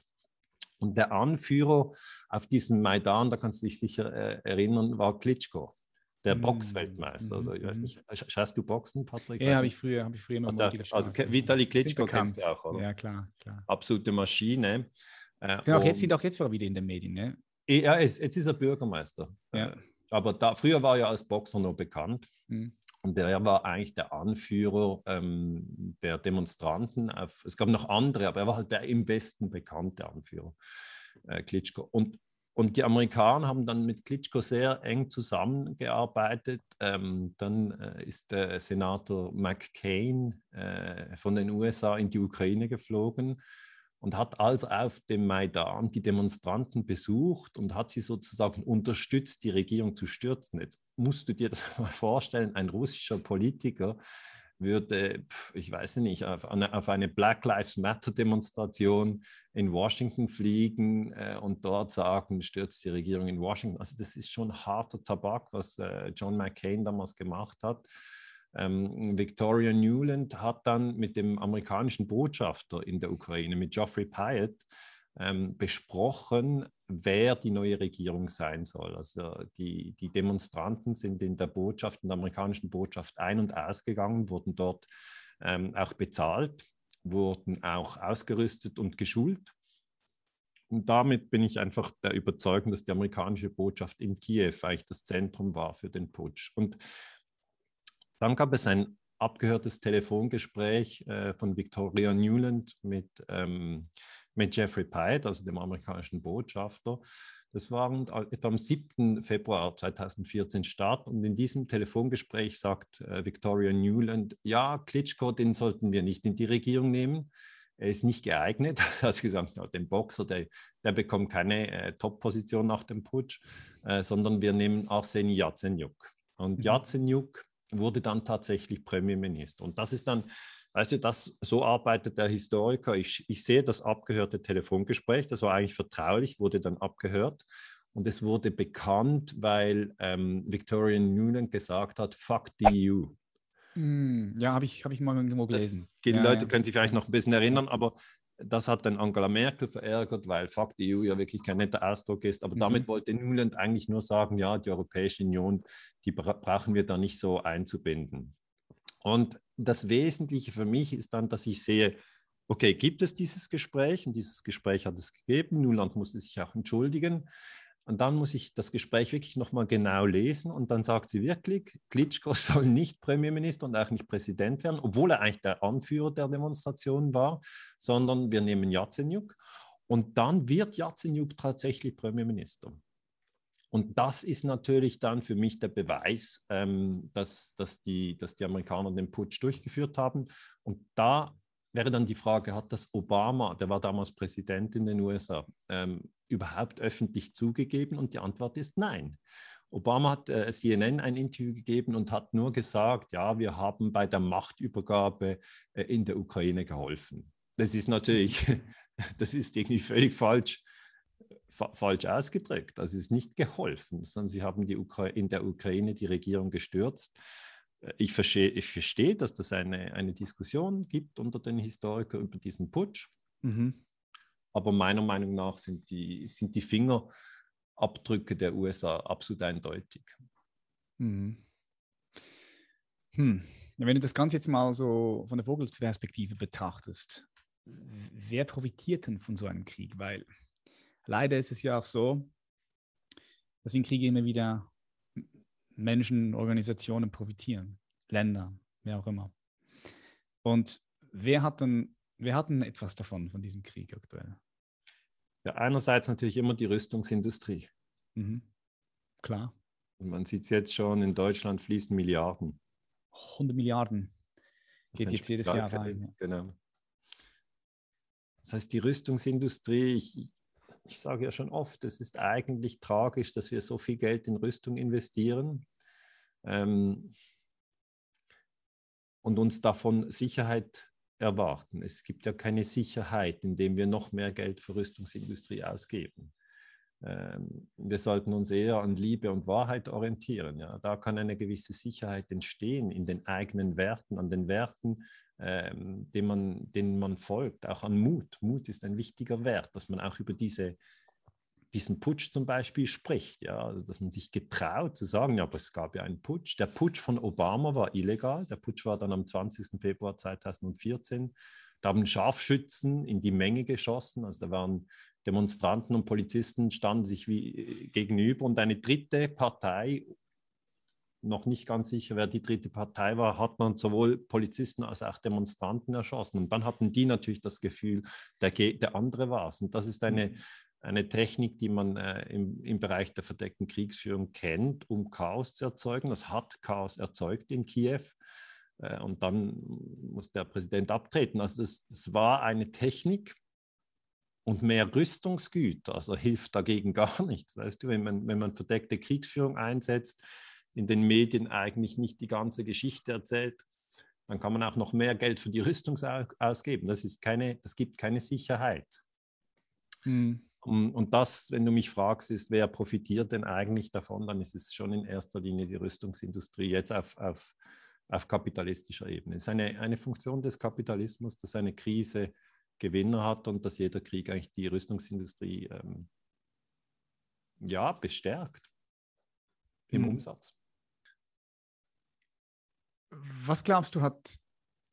Und der Anführer auf diesem Maidan, da kannst du dich sicher äh, erinnern, war Klitschko, der mhm. Boxweltmeister. Also ich weiß mhm. nicht, schaust du Boxen, Patrick? Ja, habe ich früher, habe ich früher noch also, also Vitali Klitschko kennst du auch, oder? Ja, klar, klar. Absolute Maschine. Äh, sind, auch jetzt, sind auch jetzt wieder in den Medien, ne? Ja, jetzt, jetzt ist er Bürgermeister. Ja. Äh, aber da, früher war er als Boxer noch bekannt. Mhm. Und der war eigentlich der Anführer ähm, der Demonstranten. Auf, es gab noch andere, aber er war halt der im Westen bekannte Anführer, äh, Klitschko. Und, und die Amerikaner haben dann mit Klitschko sehr eng zusammengearbeitet. Ähm, dann äh, ist der Senator McCain äh, von den USA in die Ukraine geflogen und hat also auf dem Maidan die Demonstranten besucht und hat sie sozusagen unterstützt, die Regierung zu stürzen. Jetzt musst du dir das [LAUGHS] mal vorstellen, ein russischer Politiker würde, ich weiß nicht, auf eine, Black Lives Matter-Demonstration in Washington fliegen äh, und dort sagen, stürzt die Regierung in Washington. Also das ist schon harter Tabak, was äh, John McCain damals gemacht hat. Ähm, Victoria Newland hat dann mit dem amerikanischen Botschafter in der Ukraine, mit Geoffrey Pyatt, ähm, besprochen, wer die neue Regierung sein soll. Also die, die Demonstranten sind in der Botschaft, in der amerikanischen Botschaft ein- und ausgegangen, wurden dort ähm, auch bezahlt, wurden auch ausgerüstet und geschult. Und damit bin ich einfach der Überzeugung, dass die amerikanische Botschaft in Kiew eigentlich das Zentrum war für den Putsch. Und dann gab es ein abgehörtes Telefongespräch äh, von Victoria Newland mit, ähm, mit Jeffrey Pyatt, also dem amerikanischen Botschafter. Das war etwa am 7. Februar 2014 statt. Und in diesem Telefongespräch sagt äh, Victoria Newland, ja, Klitschko, den sollten wir nicht in die Regierung nehmen. Er ist nicht geeignet. [LAUGHS] Hat gesagt, ja, den Boxer, der, der bekommt keine äh, Top-Position nach dem Putsch, äh, sondern wir nehmen Arseni Yatsenyuk. Und mhm. Yatsenyuk wurde dann tatsächlich Premierminister. Und das ist dann, weißt du, das, so arbeitet der Historiker. Ich, ich sehe das abgehörte Telefongespräch, das war eigentlich vertraulich, wurde dann abgehört. Und es wurde bekannt, weil ähm, Victoria Newland gesagt hat, fuck the EU. Mm, ja, habe ich, hab ich mal irgendwo gelesen. Das, die ja, Leute ja. können sich vielleicht noch ein bisschen erinnern, aber das hat dann Angela Merkel verärgert, weil Fuck die EU ja wirklich kein netter Ausdruck ist. Aber mhm. damit wollte Nuland eigentlich nur sagen, ja, die Europäische Union, die bra brauchen wir da nicht so einzubinden. Und das Wesentliche für mich ist dann, dass ich sehe, okay, gibt es dieses Gespräch? Und dieses Gespräch hat es gegeben. Nuland musste sich auch entschuldigen. Und dann muss ich das Gespräch wirklich nochmal genau lesen und dann sagt sie wirklich, Klitschko [LAUGHS] soll nicht Premierminister und auch nicht Präsident werden, obwohl er eigentlich der Anführer der Demonstration war, sondern wir nehmen Yatsenyuk. Und dann wird Yatsenyuk tatsächlich Premierminister. Und das ist natürlich dann für mich der Beweis, ähm, dass, dass, die, dass die Amerikaner den Putsch durchgeführt haben. Und da wäre dann die Frage, hat das Obama, der war damals Präsident in den USA, ähm, überhaupt öffentlich zugegeben? Und die Antwort ist nein. Obama hat äh, CNN ein Interview gegeben und hat nur gesagt, ja, wir haben bei der Machtübergabe äh, in der Ukraine geholfen. Das ist natürlich, [LAUGHS] das ist irgendwie völlig falsch, fa falsch ausgedrückt. Das ist nicht geholfen, sondern sie haben die in der Ukraine die Regierung gestürzt ich verstehe, ich verstehe, dass das eine, eine Diskussion gibt unter den Historikern über diesen Putsch. Mhm. Aber meiner Meinung nach sind die, sind die Fingerabdrücke der USA absolut eindeutig. Mhm. Hm. Wenn du das Ganze jetzt mal so von der Vogelsperspektive betrachtest, wer profitiert denn von so einem Krieg? Weil leider ist es ja auch so, dass in Kriege immer wieder Menschen, Organisationen profitieren, Länder, wer auch immer. Und wer hat denn, wer hat denn etwas davon, von diesem Krieg aktuell? Ja, einerseits natürlich immer die Rüstungsindustrie. Mhm. Klar. Und man sieht es jetzt schon, in Deutschland fließen Milliarden. 100 Milliarden geht jetzt jedes Jahr rein. Genau. Das heißt, die Rüstungsindustrie, ich, ich sage ja schon oft, es ist eigentlich tragisch, dass wir so viel Geld in Rüstung investieren ähm, und uns davon Sicherheit erwarten. Es gibt ja keine Sicherheit, indem wir noch mehr Geld für Rüstungsindustrie ausgeben. Ähm, wir sollten uns eher an Liebe und Wahrheit orientieren. Ja. Da kann eine gewisse Sicherheit entstehen in den eigenen Werten, an den Werten, ähm, denen, man, denen man folgt, auch an Mut. Mut ist ein wichtiger Wert, dass man auch über diese, diesen Putsch zum Beispiel spricht. Ja. Also, dass man sich getraut zu sagen, ja, aber es gab ja einen Putsch. Der Putsch von Obama war illegal. Der Putsch war dann am 20. Februar 2014. Da haben Scharfschützen in die Menge geschossen. Also da waren Demonstranten und Polizisten standen sich wie äh, gegenüber und eine dritte Partei, noch nicht ganz sicher, wer die dritte Partei war, hat man sowohl Polizisten als auch Demonstranten erschossen. Und dann hatten die natürlich das Gefühl, der, der andere war es. Und das ist eine, mhm. Eine Technik, die man äh, im, im Bereich der verdeckten Kriegsführung kennt, um Chaos zu erzeugen. Das hat Chaos erzeugt in Kiew. Äh, und dann muss der Präsident abtreten. Also das, das war eine Technik, und mehr Rüstungsgüter, also hilft dagegen [LAUGHS] gar nichts. Weißt du, wenn man, wenn man verdeckte Kriegsführung einsetzt, in den Medien eigentlich nicht die ganze Geschichte erzählt, dann kann man auch noch mehr Geld für die Rüstung ausgeben. Das, ist keine, das gibt keine Sicherheit. Mhm. Und, und das, wenn du mich fragst, ist, wer profitiert denn eigentlich davon, dann ist es schon in erster Linie die Rüstungsindustrie, jetzt auf, auf, auf kapitalistischer Ebene. Es ist eine, eine Funktion des Kapitalismus, dass eine Krise Gewinner hat und dass jeder Krieg eigentlich die Rüstungsindustrie ähm, ja, bestärkt im mhm. Umsatz. Was glaubst du, hat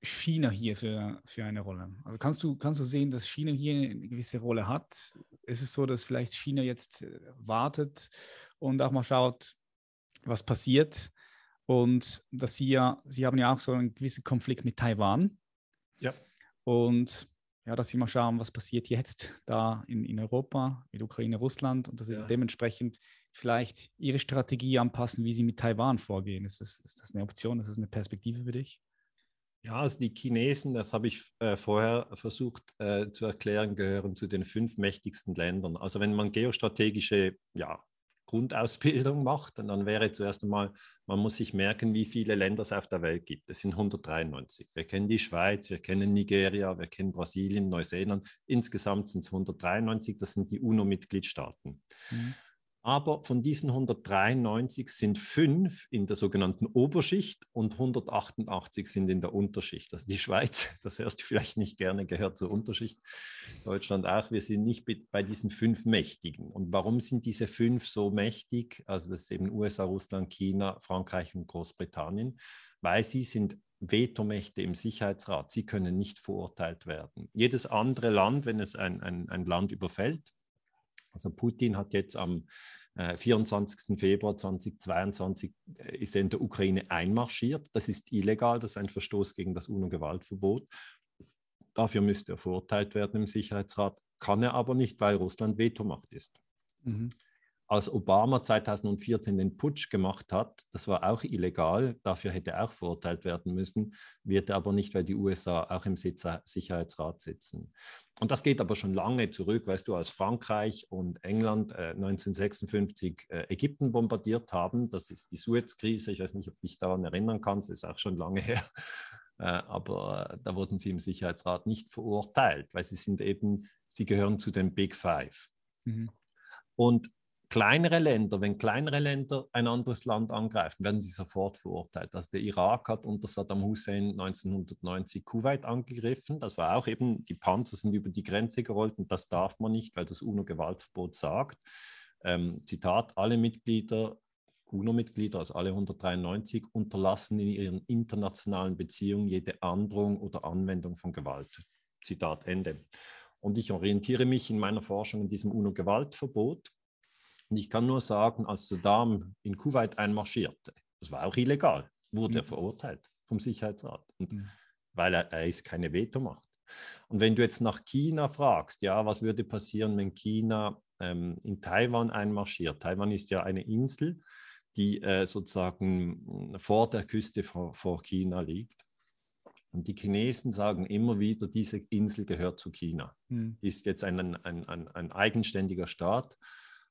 China hier für, für eine Rolle? Also kannst du, kannst du sehen, dass China hier eine gewisse Rolle hat? Ist es so, dass vielleicht China jetzt äh, wartet und auch mal schaut, was passiert? Und dass sie ja, sie haben ja auch so einen gewissen Konflikt mit Taiwan. Ja. Und ja, dass sie mal schauen, was passiert jetzt da in, in Europa mit Ukraine, Russland und dass sie ja. dementsprechend vielleicht ihre Strategie anpassen, wie sie mit Taiwan vorgehen. Ist das, ist das eine Option? Ist das eine Perspektive für dich? Ja, also die Chinesen, das habe ich äh, vorher versucht äh, zu erklären, gehören zu den fünf mächtigsten Ländern. Also wenn man geostrategische ja, Grundausbildung macht, dann wäre zuerst einmal, man muss sich merken, wie viele Länder es auf der Welt gibt. Es sind 193. Wir kennen die Schweiz, wir kennen Nigeria, wir kennen Brasilien, Neuseeland. Insgesamt sind es 193, das sind die UNO-Mitgliedstaaten. Mhm. Aber von diesen 193 sind fünf in der sogenannten Oberschicht und 188 sind in der Unterschicht. Also die Schweiz, [LAUGHS] das hörst du vielleicht nicht gerne, gehört zur Unterschicht. Deutschland auch. Wir sind nicht bei diesen fünf Mächtigen. Und warum sind diese fünf so mächtig? Also das ist eben USA, Russland, China, Frankreich und Großbritannien, weil sie sind Vetomächte im Sicherheitsrat. Sie können nicht verurteilt werden. Jedes andere Land, wenn es ein, ein, ein Land überfällt, also Putin hat jetzt am äh, 24. Februar 2022 äh, ist er in der Ukraine einmarschiert. Das ist illegal, das ist ein Verstoß gegen das UNO-Gewaltverbot. Dafür müsste er verurteilt werden im Sicherheitsrat, kann er aber nicht, weil Russland Vetomacht ist. Mhm als Obama 2014 den Putsch gemacht hat, das war auch illegal, dafür hätte er auch verurteilt werden müssen, wird er aber nicht, weil die USA auch im Sicherheitsrat sitzen. Und das geht aber schon lange zurück, weißt du, als Frankreich und England äh, 1956 äh, Ägypten bombardiert haben, das ist die Suez-Krise, ich weiß nicht, ob du dich daran erinnern kannst, ist auch schon lange [LAUGHS] her. Äh, aber äh, da wurden sie im Sicherheitsrat nicht verurteilt, weil sie sind eben, sie gehören zu den Big Five. Mhm. Und kleinere Länder, wenn kleinere Länder ein anderes Land angreifen, werden sie sofort verurteilt. Also der Irak hat unter Saddam Hussein 1990 Kuwait angegriffen. Das war auch eben, die Panzer sind über die Grenze gerollt und das darf man nicht, weil das UNO-Gewaltverbot sagt. Ähm, Zitat, alle Mitglieder, UNO-Mitglieder, also alle 193, unterlassen in ihren internationalen Beziehungen jede Androhung oder Anwendung von Gewalt. Zitat Ende. Und ich orientiere mich in meiner Forschung an diesem UNO-Gewaltverbot und ich kann nur sagen, als Saddam in Kuwait einmarschierte, das war auch illegal, wurde mhm. er verurteilt vom Sicherheitsrat, und, mhm. weil er, er ist keine Vetomacht. Und wenn du jetzt nach China fragst, ja, was würde passieren, wenn China ähm, in Taiwan einmarschiert? Taiwan ist ja eine Insel, die äh, sozusagen vor der Küste vor, vor China liegt. Und die Chinesen sagen immer wieder, diese Insel gehört zu China. Mhm. Ist jetzt ein, ein, ein, ein, eigenständiger Staat,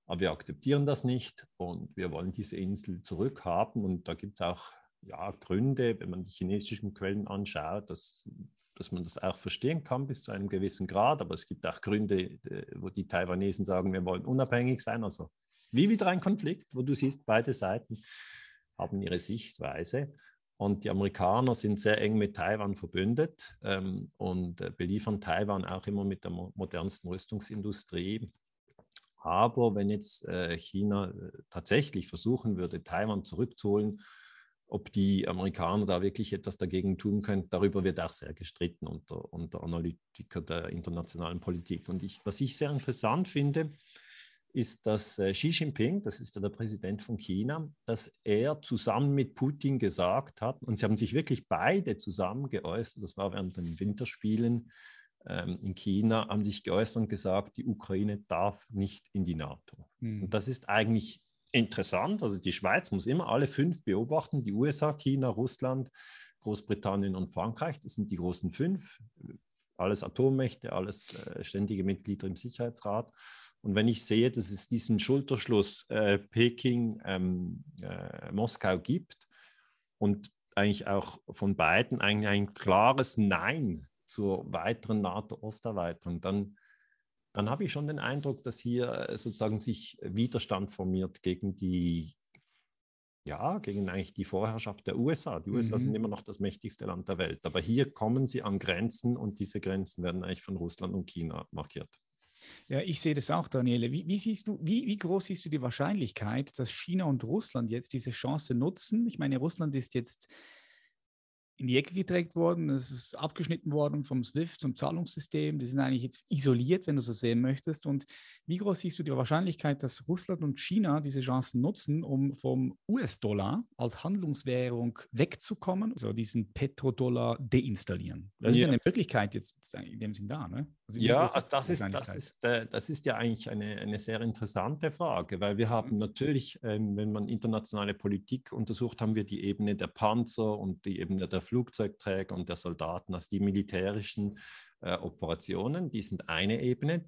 aber wir akzeptieren das nicht und wir wollen diese Insel zurückhaben. Und da gibt es auch ja, Gründe, wenn man die chinesischen Quellen anschaut, dass, dass man das auch verstehen kann bis zu einem gewissen Grad. Aber es gibt auch Gründe, wo die Taiwanesen sagen, wir wollen unabhängig sein. Also wie wieder ein Konflikt, wo du siehst, beide Seiten haben ihre Sichtweise. Und die Amerikaner sind sehr eng mit Taiwan verbündet ähm, und äh, beliefern Taiwan auch immer mit der mo modernsten Rüstungsindustrie. Aber wenn jetzt äh, China äh, tatsächlich versuchen würde, Taiwan zurückzuholen, ob die Amerikaner da wirklich etwas dagegen tun können, darüber wird auch sehr gestritten unter, unter Analytiker der internationalen Politik. Und ich, was ich sehr interessant finde, ist, dass äh, Xi Jinping, das ist ja der Präsident von China, dass er zusammen mit Putin gesagt hat, und sie haben sich wirklich beide zusammen geäußert, das war während den Winterspielen in China, haben sich geäußert und gesagt, die Ukraine darf nicht in die NATO. Mhm. Und das ist eigentlich interessant. Also die Schweiz muss immer alle fünf beobachten, die USA, China, Russland, Großbritannien und Frankreich, das sind die großen fünf, alles Atommächte, alles äh, ständige Mitglieder im Sicherheitsrat. Und wenn ich sehe, dass es diesen Schulterschluss äh, Peking, ähm, äh, Moskau gibt und eigentlich auch von beiden eigentlich ein klares Nein zur weiteren NATO-Osterweiterung, dann, dann habe ich schon den Eindruck, dass hier äh, sozusagen sich Widerstand formiert gegen die, ja, gegen eigentlich die Vorherrschaft der USA. Die USA mhm. sind immer noch das mächtigste Land der Welt, aber hier kommen sie an Grenzen und diese Grenzen werden eigentlich von Russland und China markiert. Ja, ich sehe das auch, Daniele. Wie, wie siehst du, wie, wie, groß siehst du die Wahrscheinlichkeit, dass China und Russland jetzt diese Chance nutzen? Ich meine, Russland ist jetzt in die Ecke gedrängt worden, es ist abgeschnitten worden vom SWIFT zum Zahlungssystem. Die sind eigentlich jetzt isoliert, wenn du so sehen möchtest. Und wie groß siehst du die Wahrscheinlichkeit, dass Russland und China diese Chancen nutzen, um vom US-Dollar als Handlungswährung wegzukommen, also diesen Petrodollar deinstallieren? Das ja. ist ja eine Möglichkeit jetzt in dem Sinn da, ne? Also ja, also das ist, das, ist, äh, das ist ja eigentlich eine, eine sehr interessante Frage, weil wir haben mhm. natürlich, ähm, wenn man internationale Politik untersucht, haben wir die Ebene der Panzer und die Ebene der Flugzeugträger und der Soldaten, also die militärischen äh, Operationen, die sind eine Ebene.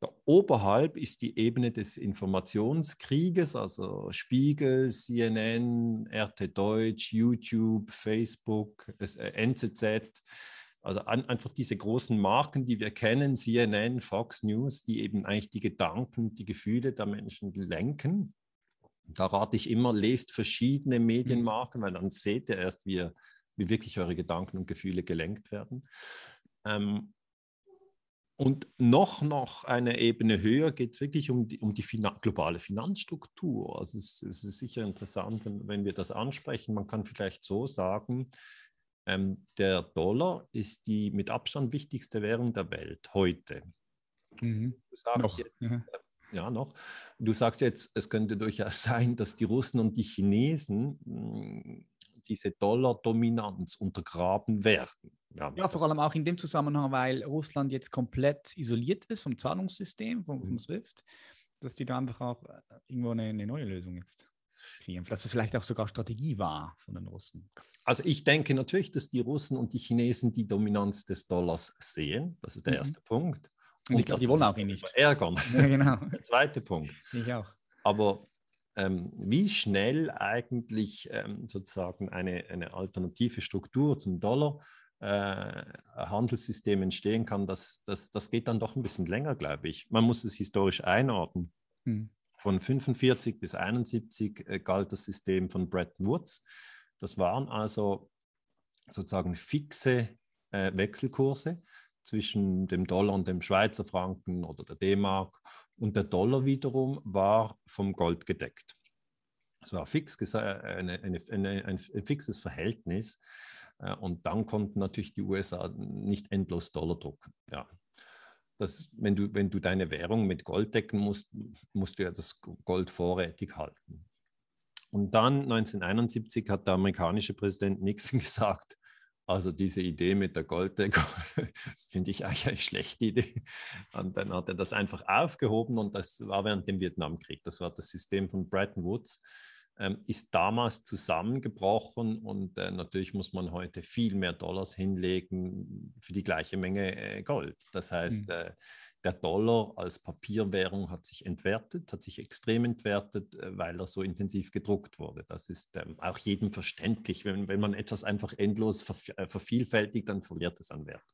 Da oberhalb ist die Ebene des Informationskrieges, also Spiegel, CNN, RT Deutsch, YouTube, Facebook, äh, NZZ also an, einfach diese großen Marken, die wir kennen, CNN, Fox News, die eben eigentlich die Gedanken, die Gefühle der Menschen lenken. Da rate ich immer, lest verschiedene Medienmarken, weil dann seht ihr erst, wie, wie wirklich eure Gedanken und Gefühle gelenkt werden. Ähm, und noch, noch eine Ebene höher geht es wirklich um die, um die Finan globale Finanzstruktur. Also es, es, ist sicher interessant, wenn, wenn wir das ansprechen. Man kann vielleicht so sagen, ähm, der Dollar ist die mit Abstand wichtigste Währung der Welt heute. Mhm. Du sagst noch. Jetzt, ja. ja. noch. Du sagst jetzt, es könnte durchaus [LAUGHS] sein, dass die Russen und die Chinesen mh, hm, diese Dollar-Dominanz untergraben werden. Ja, ja, vor allem auch in dem Zusammenhang, weil Russland jetzt komplett isoliert ist vom Zahlungssystem, vom, vom mhm. SWIFT, dass die da einfach auch äh, irgendwo eine, eine neue Lösung jetzt kriegen. Dass das vielleicht auch sogar Strategie war von den Russen. Also ich denke natürlich, dass die Russen und die Chinesen die Dominanz des Dollars sehen. Das ist der mhm. erste Punkt. Und, und ich glaube, die wollen auch ihn nicht. Ärgern. [LAUGHS] Ja, genau. [LAUGHS] der zweite Punkt. Ich auch. Aber ähm, wie schnell eigentlich ähm, sozusagen eine, eine alternative Struktur zum Dollar äh, Handelssystem entstehen kann, das, das, das geht dann doch ein bisschen länger, glaube ich. Man muss es historisch einordnen. Hm. Von 45 bis 71 äh, galt das System von Bretton Woods. Das waren also sozusagen fixe äh, Wechselkurse zwischen dem Dollar und dem Schweizer Franken oder der D-Mark. Und der Dollar wiederum war vom Gold gedeckt. Es war fix, eine, eine, eine, ein fixes Verhältnis. Äh, und dann konnten natürlich die USA nicht endlos Dollar drucken. Ja. Das, wenn, du, wenn du deine Währung mit Gold decken musst, musst du ja das Gold vorrätig halten. Und dann 1971 hat der amerikanische Präsident Nixon [LAUGHS] gesagt, Also diese Idee mit der Golddecke, [LAUGHS] finde ich eigentlich eine schlechte Idee. Und dann hat er das einfach aufgehoben und das war während dem Vietnamkrieg. Das war das System von Bretton Woods ähm, ist damals zusammengebrochen und äh, natürlich muss man heute viel mehr Dollars hinlegen für die gleiche Menge äh, Gold. Das heißt, mhm. äh, der Dollar als Papierwährung hat sich entwertet, hat sich extrem entwertet, äh, weil er so intensiv gedruckt wurde. Das ist ähm, auch jedem verständlich. Wenn, wenn man etwas einfach endlos äh, vervielfältigt, dann verliert es an Wert.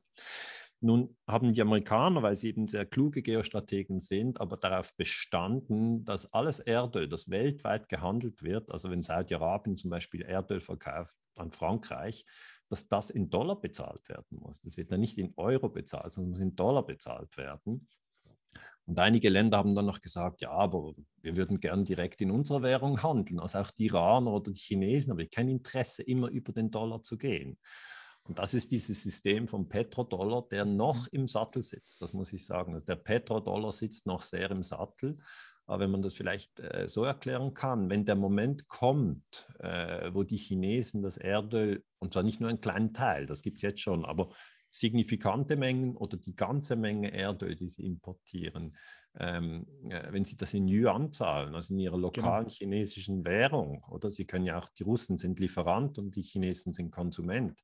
Nun haben die Amerikaner, weil sie eben sehr kluge Geostrategen sind, aber darauf bestanden, dass alles Erdöl, das weltweit gehandelt wird, also wenn Saudi-Arabien zum Beispiel Erdöl verkauft an Frankreich, dass das in Dollar bezahlt werden muss. Das wird dann nicht in Euro bezahlt, sondern muss in Dollar bezahlt werden. Und einige Länder haben dann noch gesagt, ja, aber wir würden gern direkt in unserer Währung handeln, also auch die Iraner oder die Chinesen, aber kein Interesse, immer über den Dollar zu gehen. Und das ist dieses System vom Petrodollar, der noch im Sattel sitzt, das muss ich sagen. Also der Petrodollar sitzt noch sehr im Sattel. Aber wenn man das vielleicht äh, so erklären kann, wenn der Moment kommt, äh, wo die Chinesen das Erdöl, und zwar nicht nur einen kleinen Teil, das gibt es jetzt schon, aber signifikante Mengen oder die ganze Menge Erdöl, die sie importieren, ähm, äh, wenn sie das in Yuan zahlen, also in ihrer lokalen genau. chinesischen Währung, oder sie können ja auch, die Russen sind Lieferant und die Chinesen sind Konsument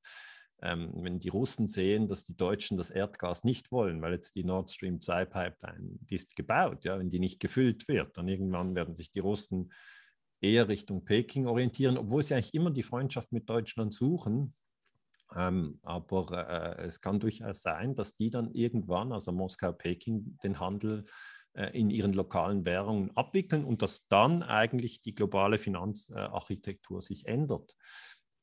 ähm, wenn die Russen sehen, dass die Deutschen das Erdgas nicht wollen, weil jetzt die Nord Stream 2 Pipeline, die ist gebaut, ja, wenn die nicht gefüllt wird, dann irgendwann werden sich die Russen eher Richtung Peking orientieren, obwohl sie eigentlich immer die Freundschaft mit Deutschland suchen. Ähm, aber äh, es kann durchaus sein, dass die dann irgendwann, also Moskau, Peking, den Handel äh, in ihren lokalen Währungen abwickeln und dass dann eigentlich die globale Finanzarchitektur sich ändert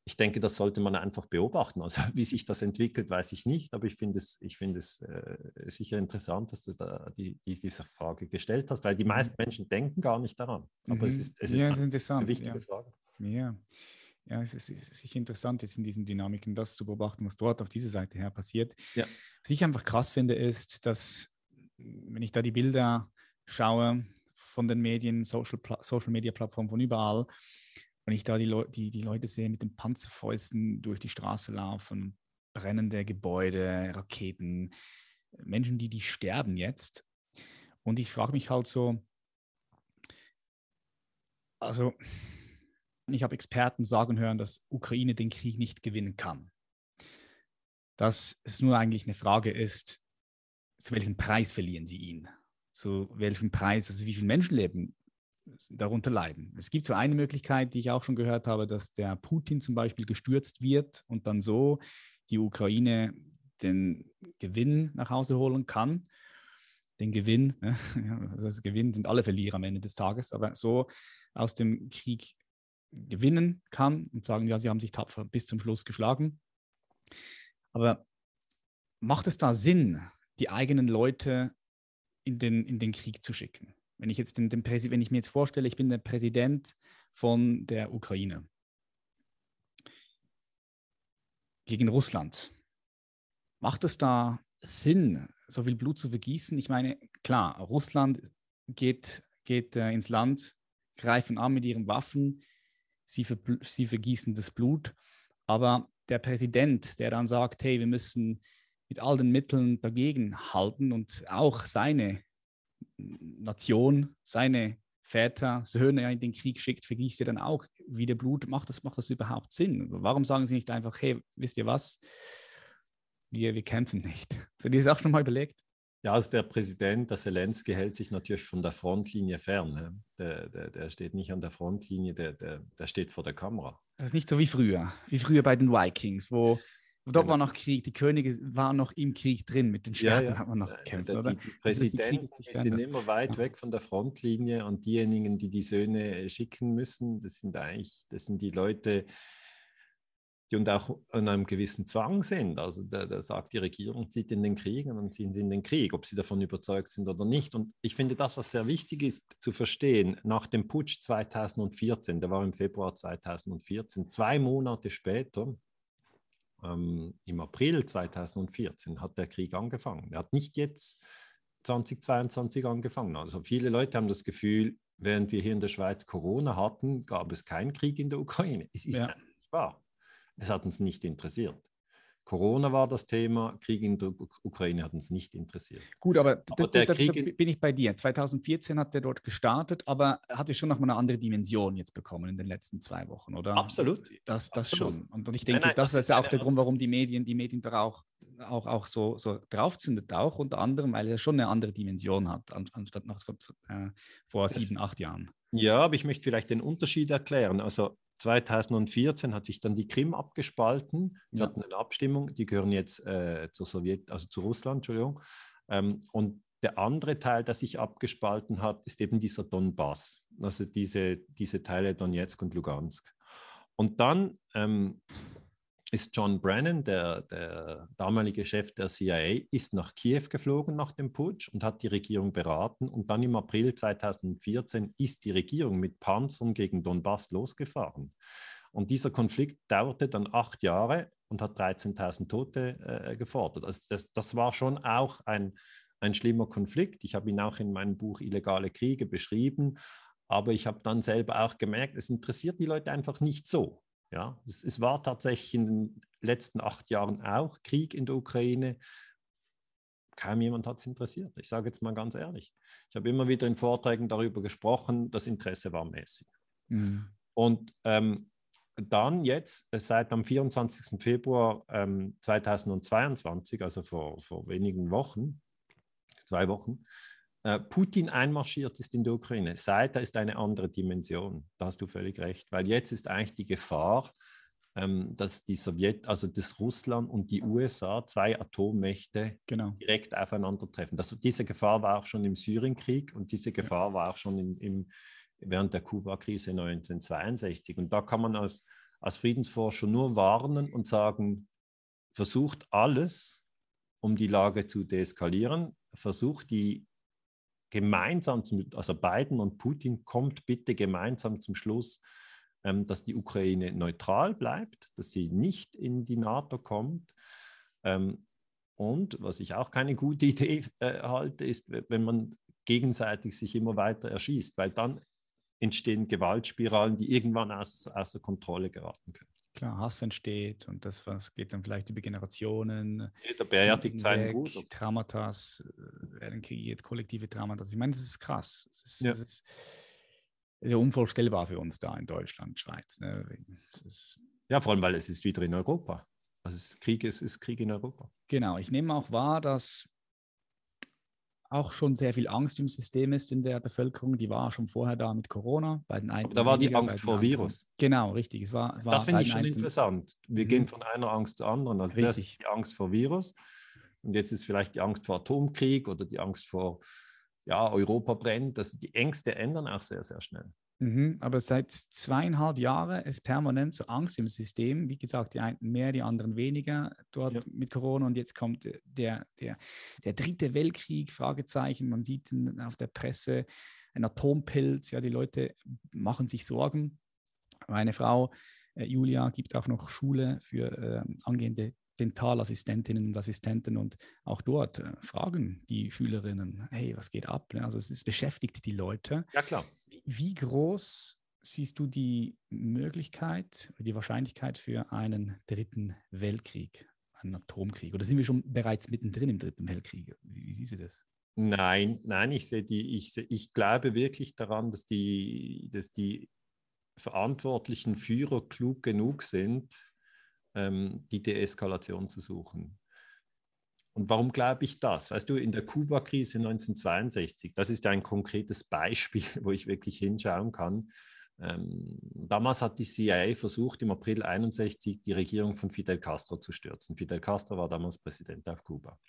ich denke, das sollte man einfach beobachten. Also [LAUGHS] wie sich das entwickelt, weiß ich nicht, aber ich finde es, ich finde es äh, sicher interessant, dass du da die, die, diese Frage gestellt hast, weil die meisten Menschen denken gar nicht daran. Aber mhm. es ist, es ist, ja, interessant. eine wichtige ja. Frage. Ja. Ja, es ist, es ist sicher interessant, jetzt in diesen Dynamiken das zu beobachten, was dort auf dieser Seite her passiert. Ja. Was ich einfach krass finde, ist, dass, wenn ich da die Bilder schaue von den Medien, Social, Social Media Plattformen von überall, wenn ich da die, Le die, die Leute sehe mit den Panzerfäusten durch die Straße laufen, brennende Gebäude, Raketen, Menschen, die, die sterben jetzt. Und ich frage mich halt so, also ich habe Experten sagen hören, dass Ukraine den Krieg nicht gewinnen kann. Dass es nur eigentlich eine Frage ist, zu welchem Preis verlieren sie ihn? Zu welchem Preis, also wie viele Menschenleben darunter leiden. Es gibt so eine Möglichkeit, die ich auch schon gehört habe, dass der Putin zum Beispiel gestürzt wird und dann so die Ukraine den Gewinn nach Hause holen kann. Den Gewinn, [LAUGHS] ne? also das Gewinn sind alle Verlierer am Ende des Tages, aber so aus dem Krieg gewinnen kann und sagen, ja, sie haben sich tapfer bis zum Schluss geschlagen. Aber macht es da Sinn, die eigenen Leute in den, in den Krieg zu schicken? Wenn ich jetzt den, den wenn ich mir jetzt vorstelle, ich bin der Präsident von der Ukraine. Gegen Russland, macht es da Sinn, so viel Blut zu vergießen? Ich meine, klar, Russland geht, geht äh, ins Land, greifen an mit ihren Waffen, sie, ver, sie vergießen das Blut, aber der Präsident, der dann sagt, hey, wir müssen mit all den Mitteln dagegen halten und auch seine Nation seine Väter, Söhne in den Krieg schickt, vergießt ihr dann auch wieder Blut. Macht das, macht das überhaupt Sinn? Warum sagen sie nicht einfach, hey, wisst ihr was? Wir, wir kämpfen nicht. Hast du dir das auch schon mal überlegt? Ja, also der Präsident, der Zelensky, hält sich natürlich von der Frontlinie fern. Ne? Der, der, der steht nicht an der Frontlinie, der, der, der steht vor der Kamera. Das ist nicht so wie früher, wie früher bei den Vikings, wo Dort genau. war noch Krieg, die Könige waren noch im Krieg drin, mit den Schwertern ja, ja. hat man noch gekämpft, oder? Die, die Präsidenten die sind immer weit weg von der Frontlinie und diejenigen, die die Söhne schicken müssen, das sind eigentlich, das sind die Leute, die und auch an einem gewissen Zwang sind. Also da, da, sagt die Regierung, zieht in den Krieg und dann ziehen sie in den Krieg, ob sie davon überzeugt sind oder nicht. Und ich finde das, was sehr wichtig ist zu verstehen, nach dem Putsch 2014, der war im Februar 2014, zwei Monate später, ähm, im April 2014 hat der Krieg angefangen. Er hat nicht jetzt 2022 angefangen. Also viele Leute haben das Gefühl, während wir hier in der Schweiz Corona hatten, gab es keinen Krieg in der Ukraine. Es ist ja. nicht wahr. Es hat uns nicht interessiert. Corona war das Thema, Krieg in der Ukraine hat uns nicht interessiert. Gut, aber, aber das, das, da bin ich bei dir. 2014 hat er dort gestartet, aber hatte schon noch mal eine andere Dimension jetzt bekommen in den letzten zwei Wochen, oder? Absolut. Das, das Absolut. schon. Und, ich denke, nein, nein, das, das, ist auch der Grund, warum die Medien, die Medien da auch, auch, auch so, so draufzündet, auch unter anderem, weil er schon eine andere Dimension hat, anstatt noch vor, äh, vor sieben, acht Jahren. Ja, aber ich möchte vielleicht den Unterschied erklären. Also 2014 hat sich dann die Krim abgespalten. Die ja. hatten eine Abstimmung, die gehören jetzt äh, zur Sowjet, also zu Russland, Entschuldigung. Ähm, und der andere Teil, der sich abgespalten hat, ist eben dieser Donbass, also diese, diese Teile Donetsk und Lugansk. Und dann ähm, ist John Brennan, der, der, damalige Chef der CIA, ist nach Kiew geflogen nach dem Putsch und hat die Regierung beraten. Und dann im April 2014 ist die Regierung mit Panzern gegen Donbass losgefahren. Und dieser Konflikt dauerte dann acht Jahre und hat 13.000 Tote äh, gefordert. Also das, das war schon auch ein, ein schlimmer Konflikt. Ich habe ihn auch in meinem Buch Illegale Kriege beschrieben. Aber ich habe dann selber auch gemerkt, es interessiert die Leute einfach nicht so. Ja, es, es, war tatsächlich in den letzten acht Jahren auch Krieg in der Ukraine. Kaum jemand hat es interessiert. Ich sage jetzt mal ganz ehrlich. Ich habe immer wieder in Vorträgen darüber gesprochen, das Interesse war mäßig. Mhm. Und ähm, dann jetzt, äh, seit am 24. Februar ähm, 2022, also vor, vor wenigen Wochen, zwei Wochen, Putin einmarschiert ist in der Ukraine, seither ist eine andere Dimension. Da hast du völlig recht, weil jetzt ist eigentlich die Gefahr, ähm, dass die Sowjet, also das Russland und die USA, zwei Atommächte, genau. direkt aufeinandertreffen. Das, diese Gefahr war auch schon im Syrienkrieg und diese Gefahr ja. war auch schon im, im, während der Kuba-Krise 1962. Und da kann man als, als Friedensforscher nur warnen und sagen, versucht alles, um die Lage zu deeskalieren, versucht die gemeinsam, zum, also Biden und Putin, kommt bitte gemeinsam zum Schluss, ähm, dass die Ukraine neutral bleibt, dass sie nicht in die NATO kommt. Ähm, und was ich auch keine gute Idee äh, halte, ist, wenn man gegenseitig sich immer weiter erschießt, weil dann entstehen Gewaltspiralen, die irgendwann aus, außer Kontrolle geraten können klar, Hass entsteht und das was geht dann vielleicht über Generationen. Jeder beerdigt seinen Bruder. Traumata, äh, werden kreiert, kollektive Traumata. Ich meine, das ist krass. Es ist, ja. es ist, ist, ja unvorstellbar für uns da in Deutschland, Schweiz. Ne? ja, vor allem, weil es ist wieder in Europa. Also es ist Krieg, es ist Krieg in Europa. Genau, ich nehme auch wahr, dass auch schon sehr viel Angst im System ist in der Bevölkerung. Die war schon vorher da mit Corona. Bei den einen da war die Angst vor Virus. Genau, richtig. Es war, es war das finde ich schon interessant. Wir mhm. gehen von einer Angst zur anderen. Also richtig. ist die Angst vor Virus und jetzt ist vielleicht die Angst vor Atomkrieg oder die Angst vor ja, Europa brennt. Das, die Ängste ändern auch sehr, sehr schnell. Mhm, aber seit zweieinhalb Jahren ist permanent so Angst im System. Wie gesagt, die einen mehr, die anderen weniger dort ja. mit Corona. Und jetzt kommt der, der, der dritte Weltkrieg, Fragezeichen. Man sieht auf der Presse ein Atompilz. Ja, die Leute machen sich Sorgen. Meine Frau äh, Julia gibt auch noch Schule für äh, angehende Dentalassistentinnen und Assistenten und auch dort äh, fragen die Schülerinnen, hey, was geht ab? Also es, es beschäftigt die Leute. Ja, klar. Wie groß siehst du die Möglichkeit, die Wahrscheinlichkeit für einen dritten Weltkrieg, einen Atomkrieg? Oder sind wir schon bereits mittendrin im dritten Weltkrieg? Wie, wie siehst du das? Nein, nein, ich sehe die, ich, seh, ich glaube wirklich daran, dass die, dass die verantwortlichen Führer klug genug sind, ähm, die Deeskalation zu suchen. Und warum glaube ich das? Weißt du, in der Kuba-Krise 1962, das ist ein konkretes Beispiel, [LAUGHS] wo ich wirklich hinschauen kann. Ähm, damals hat die CIA versucht, im April 1961 die Regierung von Fidel Castro zu stürzen. Fidel Castro war damals Präsident auf Kuba.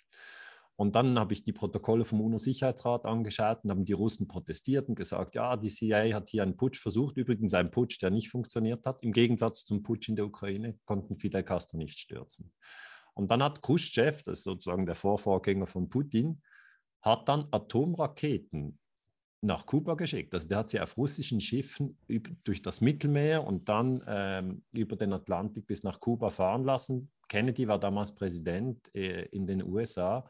Und dann habe ich die Protokolle vom UNO-Sicherheitsrat angeschaut und haben die Russen protestiert und gesagt, ja, die CIA hat hier einen Putsch versucht, übrigens einen Putsch, der nicht funktioniert hat. Im Gegensatz zum Putsch in der Ukraine konnten Fidel Castro nicht stürzen. Und dann hat Khrushchev, das ist sozusagen der Vorvorgänger von Putin, hat dann Atomraketen nach Kuba geschickt. Also der hat sie auf russischen Schiffen durch das Mittelmeer und dann ähm, über den Atlantik bis nach Kuba fahren lassen. Kennedy war damals Präsident äh, in den USA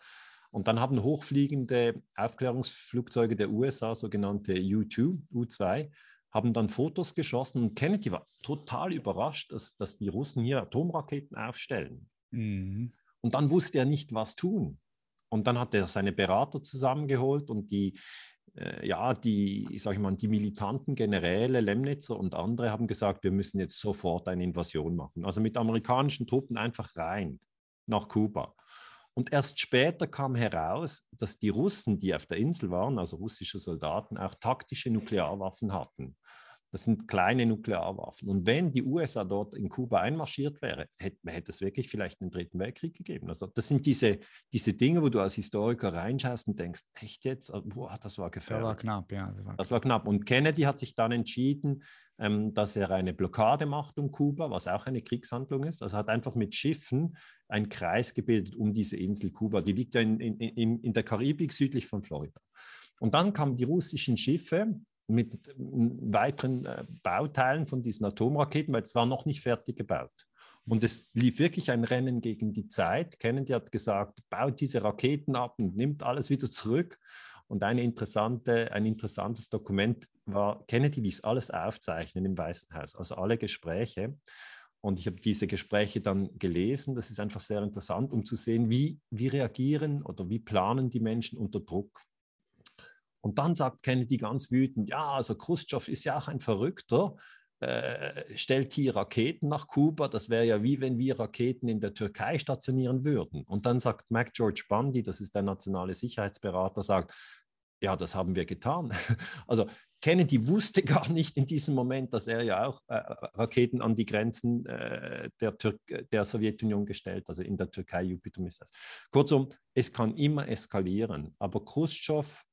und dann haben hochfliegende Aufklärungsflugzeuge der USA, sogenannte U2, U2, haben dann Fotos geschossen. Und Kennedy war total überrascht, dass, dass die Russen hier Atomraketen aufstellen. Mhm. Und dann wusste er nicht, was tun. Und dann hat er seine Berater zusammengeholt und die, äh, ja, die, ich sage mal, die militanten Generäle, Lemnitzer und andere haben gesagt, wir müssen jetzt sofort eine Invasion machen. Also mit amerikanischen Truppen einfach rein nach Kuba. Und erst später kam heraus, dass die Russen, die auf der Insel waren, also russische Soldaten, auch taktische Nuklearwaffen hatten. Das sind kleine Nuklearwaffen. Und wenn die USA dort in Kuba einmarschiert wäre, hätte, hätte es wirklich vielleicht einen Dritten Weltkrieg gegeben. Also das sind diese, diese Dinge, wo du als Historiker reinschaust und denkst, echt jetzt? Also, boah, das war gefährlich. Das war knapp, ja. Das war, das war knapp. Und Kennedy hat sich dann entschieden, ähm, dass er eine Blockade macht um Kuba, was auch eine Kriegshandlung ist. Also hat einfach mit Schiffen einen Kreis gebildet um diese Insel Kuba. Die liegt ja in, in, in, in der Karibik südlich von Florida. Und dann kamen die russischen Schiffe mit weiteren äh, Bauteilen von diesen Atomraketen, weil es war noch nicht fertig gebaut. Und es lief wirklich ein Rennen gegen die Zeit. Kennedy hat gesagt, baut diese Raketen ab und nimmt alles wieder zurück. Und interessante, ein interessantes Dokument war, Kennedy ließ alles aufzeichnen im Weißen Haus, also alle Gespräche. Und ich habe diese Gespräche dann gelesen. Das ist einfach sehr interessant, um zu sehen, wie, wie reagieren oder wie planen die Menschen unter Druck. Und dann sagt Kennedy ganz wütend, ja, also Khrushchev ist ja auch ein Verrückter, äh, stellt hier Raketen nach Kuba, das wäre ja wie wenn wir Raketen in der Türkei stationieren würden. Und dann sagt Mac George Bundy, das ist der nationale Sicherheitsberater, sagt, ja, das haben wir getan. [LAUGHS] Also Kennedy wusste [LAUGHS] gar nicht in diesem Moment, dass er ja auch äh, Raketen an die Grenzen äh, der, der, Sowjetunion gestellt, also in der Türkei Jupiter-Missiles. Kurzum, es kann immer eskalieren, aber Khrushchev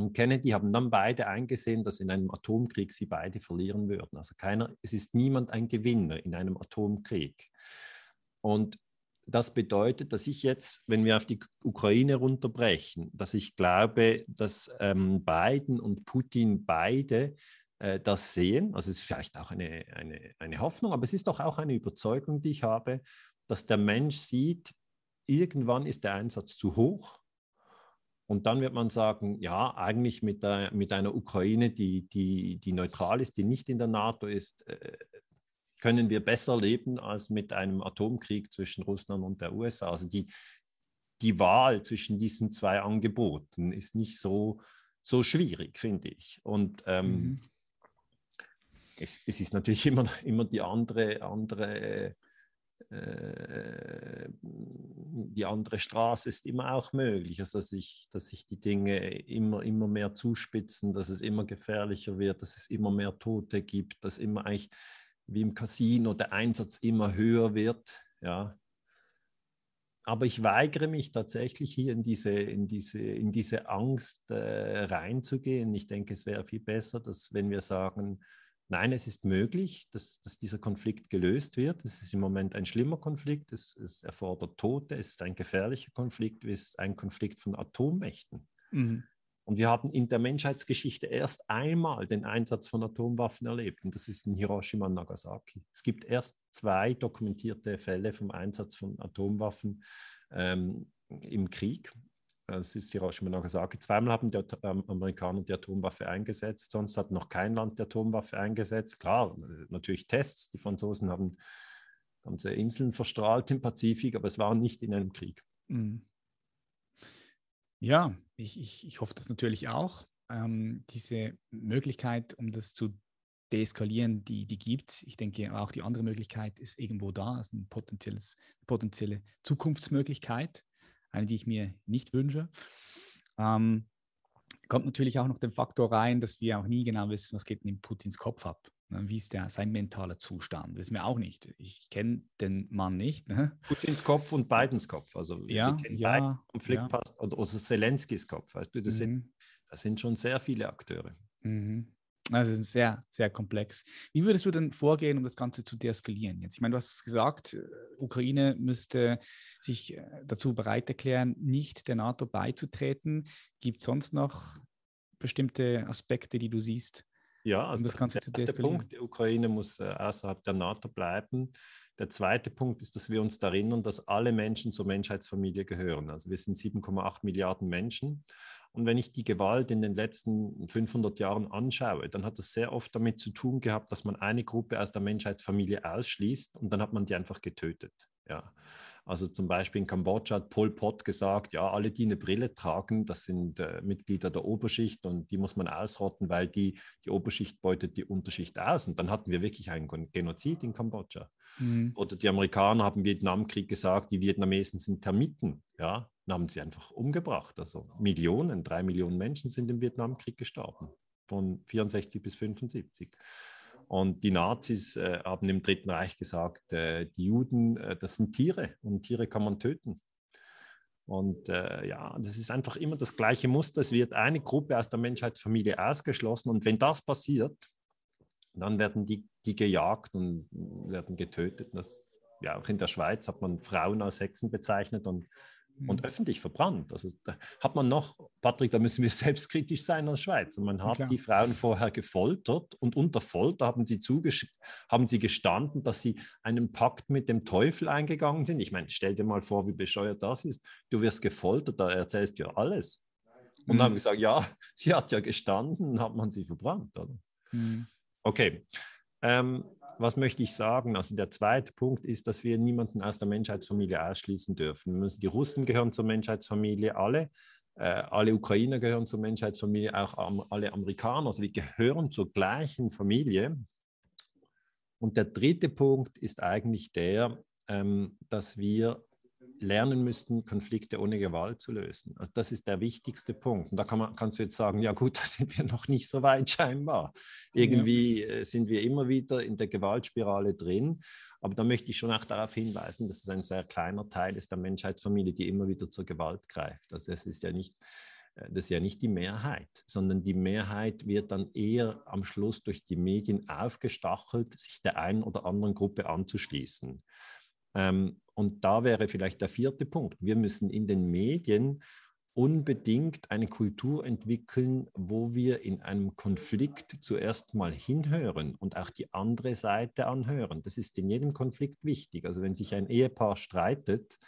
und Kennedy haben dann beide eingesehen, dass in einem Atomkrieg sie beide verlieren würden. Also keiner, es ist niemand ein Gewinner in einem Atomkrieg. Und das bedeutet, dass ich jetzt, wenn wir auf die Ukraine runterbrechen, dass ich glaube, dass ähm, Biden und Putin beide äh, das sehen. Also es ist vielleicht auch eine, eine, eine Hoffnung, aber es ist doch auch eine Überzeugung, die ich habe, dass der Mensch sieht, irgendwann ist der Einsatz zu hoch und dann wird man sagen, ja, eigentlich mit, der, mit einer Ukraine, die, die, die neutral ist, die nicht in der NATO ist, äh, können wir besser leben als mit einem Atomkrieg zwischen Russland und der USA. Also die, die Wahl zwischen diesen zwei Angeboten ist nicht so, so schwierig, finde ich. Und ähm, mhm. es, es, ist natürlich [LAUGHS] immer, immer die andere, andere die andere Straße ist immer auch möglich, also dass sich, dass sich die Dinge immer, immer mehr zuspitzen, dass es immer gefährlicher wird, dass es immer mehr Tote gibt, dass immer eigentlich wie im Casino der Einsatz immer höher wird. Ja. Aber ich weigere mich tatsächlich hier in diese, in diese, in diese Angst äh, reinzugehen. Ich denke, es wäre viel besser, dass wenn wir sagen, Nein, es ist möglich, dass, dass dieser Konflikt gelöst wird. Es ist im Moment ein schlimmer Konflikt, es, es erfordert Tote, es ist ein gefährlicher Konflikt, es ist ein Konflikt von Atommächten. Mhm. Und wir haben in der Menschheitsgeschichte erst einmal den Einsatz von Atomwaffen erlebt, und das ist in Hiroshima und Nagasaki. Es gibt erst zwei dokumentierte Fälle vom Einsatz von Atomwaffen ähm, im Krieg. Das ist Hiroshima und Nagasaki. Zweimal haben die ähm, Amerikaner die Atomwaffe eingesetzt, sonst hat noch kein Land die Atomwaffe eingesetzt. Klar, natürlich Tests. Die Franzosen haben ganze Inseln verstrahlt im Pazifik, aber es war nicht in einem Krieg. Mhm. Ja, ich, ich, ich hoffe das natürlich auch. Ähm, diese Möglichkeit, um das zu deeskalieren, die, die gibt es. Ich denke, auch die andere Möglichkeit ist irgendwo da, also eine potenzielles, potenzielle Zukunftsmöglichkeit eine, die ich mir nicht wünsche. Ähm, kommt natürlich auch noch der Faktor rein, dass wir auch nie genau wissen, was geht in Putins Kopf ab. Ne? Wie ist der, sein mentaler Zustand? Wissen wir auch nicht. Ich kenne den Mann nicht. Ne? Putins Kopf und Bidens Kopf. Also ja, ja, Konflikt ja. passt. Oder, oder Zelenskis Kopf. Weißt du, das, mhm. sind, das sind schon sehr viele Akteure. Mhm. Also es ist sehr, sehr komplex. Wie würdest du denn vorgehen, um das Ganze zu deeskalieren? Jetzt, ich meine, du hast gesagt, äh, Ukraine müsste sich äh, dazu bereit erklären, nicht der NATO beizutreten. Gibt es sonst noch bestimmte Aspekte, die du siehst? Ja, also um das, das Ganze ist der erste Punkt. Die Ukraine muss äh, außerhalb der NATO bleiben. Der zweite Punkt ist, dass wir uns erinnern, dass alle Menschen zur Menschheitsfamilie gehören. Also wir sind 7,8 Milliarden Menschen. Und wenn ich die Gewalt in den letzten 500 Jahren anschaue, dann hat das sehr oft damit zu tun gehabt, dass man eine Gruppe aus der Menschheitsfamilie ausschließt und dann hat man die einfach getötet. Ja. Also zum Beispiel in Kambodscha hat Pol Pot gesagt, ja, alle, die eine Brille tragen, das sind äh, Mitglieder der Oberschicht und die muss man ausrotten, weil die, die Oberschicht beutet die Unterschicht aus. Und dann hatten wir wirklich einen Genozid in Kambodscha. Mhm. Oder die Amerikaner haben im Vietnamkrieg gesagt, die Vietnamesen sind Termiten. Ja, dann haben sie einfach umgebracht. Also Millionen, drei Millionen Menschen sind im Vietnamkrieg gestorben, von 64 bis 75. Und die Nazis äh, haben im Dritten Reich gesagt, äh, die Juden, äh, das sind Tiere und Tiere kann man töten. Und äh, ja, das ist einfach immer das gleiche Muster. Es wird eine Gruppe aus der Menschheitsfamilie ausgeschlossen und wenn das passiert, dann werden die, die gejagt und werden getötet. Das, ja, auch in der Schweiz hat man Frauen als Hexen bezeichnet und und mhm. öffentlich verbrannt. Also da hat man noch, Patrick, da müssen wir [LAUGHS] selbstkritisch sein als Schweiz. Und man hat ja, die Frauen vorher gefoltert und unter Folter haben sie, haben sie gestanden, dass sie einen Pakt mit dem Teufel eingegangen sind. Ich meine, stell dir mal vor, wie bescheuert das ist. Du wirst gefoltert, da erzählst du ja alles. Und mhm. haben gesagt, ja, [LAUGHS] sie hat ja gestanden, hat man sie verbrannt. Oder? Mhm. Okay. Ähm, was möchte ich sagen? Also der zweite Punkt ist, dass wir niemanden aus der Menschheitsfamilie ausschließen dürfen. Die Russen gehören zur Menschheitsfamilie, alle. Äh, alle Ukrainer gehören zur Menschheitsfamilie, auch am, alle Amerikaner. Also wir gehören zur gleichen Familie. Und der dritte Punkt ist eigentlich der, ähm, dass wir lernen müssten, Konflikte ohne Gewalt zu lösen. Also das ist der wichtigste Punkt. Und da kann man, kannst du jetzt sagen, ja gut, [LAUGHS] da sind wir noch nicht so weit scheinbar. Irgendwie ja. Äh, sind wir immer wieder in der Gewaltspirale drin. Aber da möchte ich schon auch darauf hinweisen, dass es ein sehr kleiner Teil ist der Menschheitsfamilie, die immer wieder zur Gewalt greift. Also es ist ja nicht, äh, das ist ja nicht die Mehrheit, sondern die Mehrheit wird dann eher am Schluss durch die Medien aufgestachelt, sich der einen oder anderen Gruppe anzuschließen. Ähm, und da wäre vielleicht der vierte Punkt. Wir müssen in den Medien unbedingt eine Kultur entwickeln, wo wir in einem Konflikt zuerst mal hinhören und auch die andere Seite anhören. Das ist in jedem Konflikt wichtig. Also wenn sich ein Ehepaar streitet,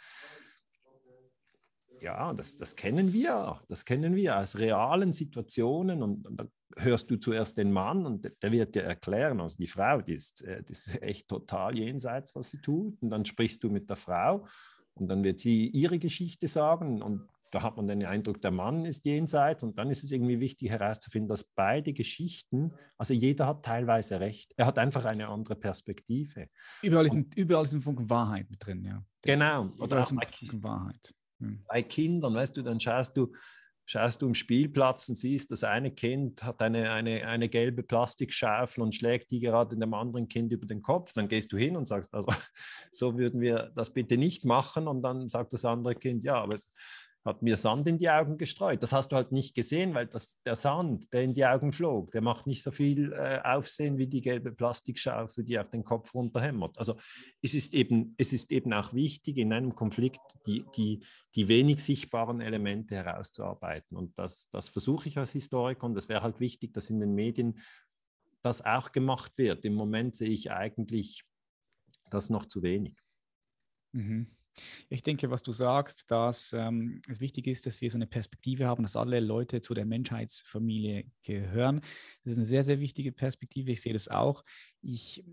ja, das, das kennen wir, das kennen wir aus realen Situationen und, und da hörst du zuerst den Mann und der wird dir erklären, also die Frau, die ist, äh, die ist [LAUGHS] echt total jenseits, was sie tut und dann sprichst du mit der Frau und dann wird sie ihre Geschichte sagen und da hat man den Eindruck, der Mann ist jenseits und dann ist es irgendwie wichtig herauszufinden, dass beide Geschichten, also jeder hat teilweise recht, er hat einfach eine andere Perspektive. Überall ist, ein, überall ist ein Funken Wahrheit mit drin, ja. Genau. Oder ist ein Funken Wahrheit. Hm. Bei Kindern, weißt du, dann schaust du, schaust du im Spielplatz und siehst, das eine Kind hat eine, eine, eine gelbe Plastikschaufel und schlägt die gerade dem anderen Kind über den Kopf. Dann gehst du hin und sagst, also [LAUGHS] so würden wir das bitte nicht machen. Und dann sagt das andere Kind, ja, aber es, hat mir Sand in die Augen gestreut. Das hast du halt nicht gesehen, weil das, der Sand, der in die Augen flog, der macht nicht so viel äh, Aufsehen wie die gelbe Plastikschaufel, die auf den Kopf runterhämmert. Also es ist eben, es ist eben auch wichtig, in einem Konflikt die, die, die wenig sichtbaren Elemente herauszuarbeiten. Und das, das versuche ich als Historiker und es wäre halt wichtig, dass in den Medien das auch gemacht wird. Im Moment sehe ich eigentlich das noch zu wenig. Mhm. Ich denke, was du sagst, dass ähm, es wichtig ist, dass wir so eine Perspektive haben, dass alle Leute zu der Menschheitsfamilie gehören. Das ist eine sehr, sehr wichtige Perspektive. Ich sehe das auch. Ich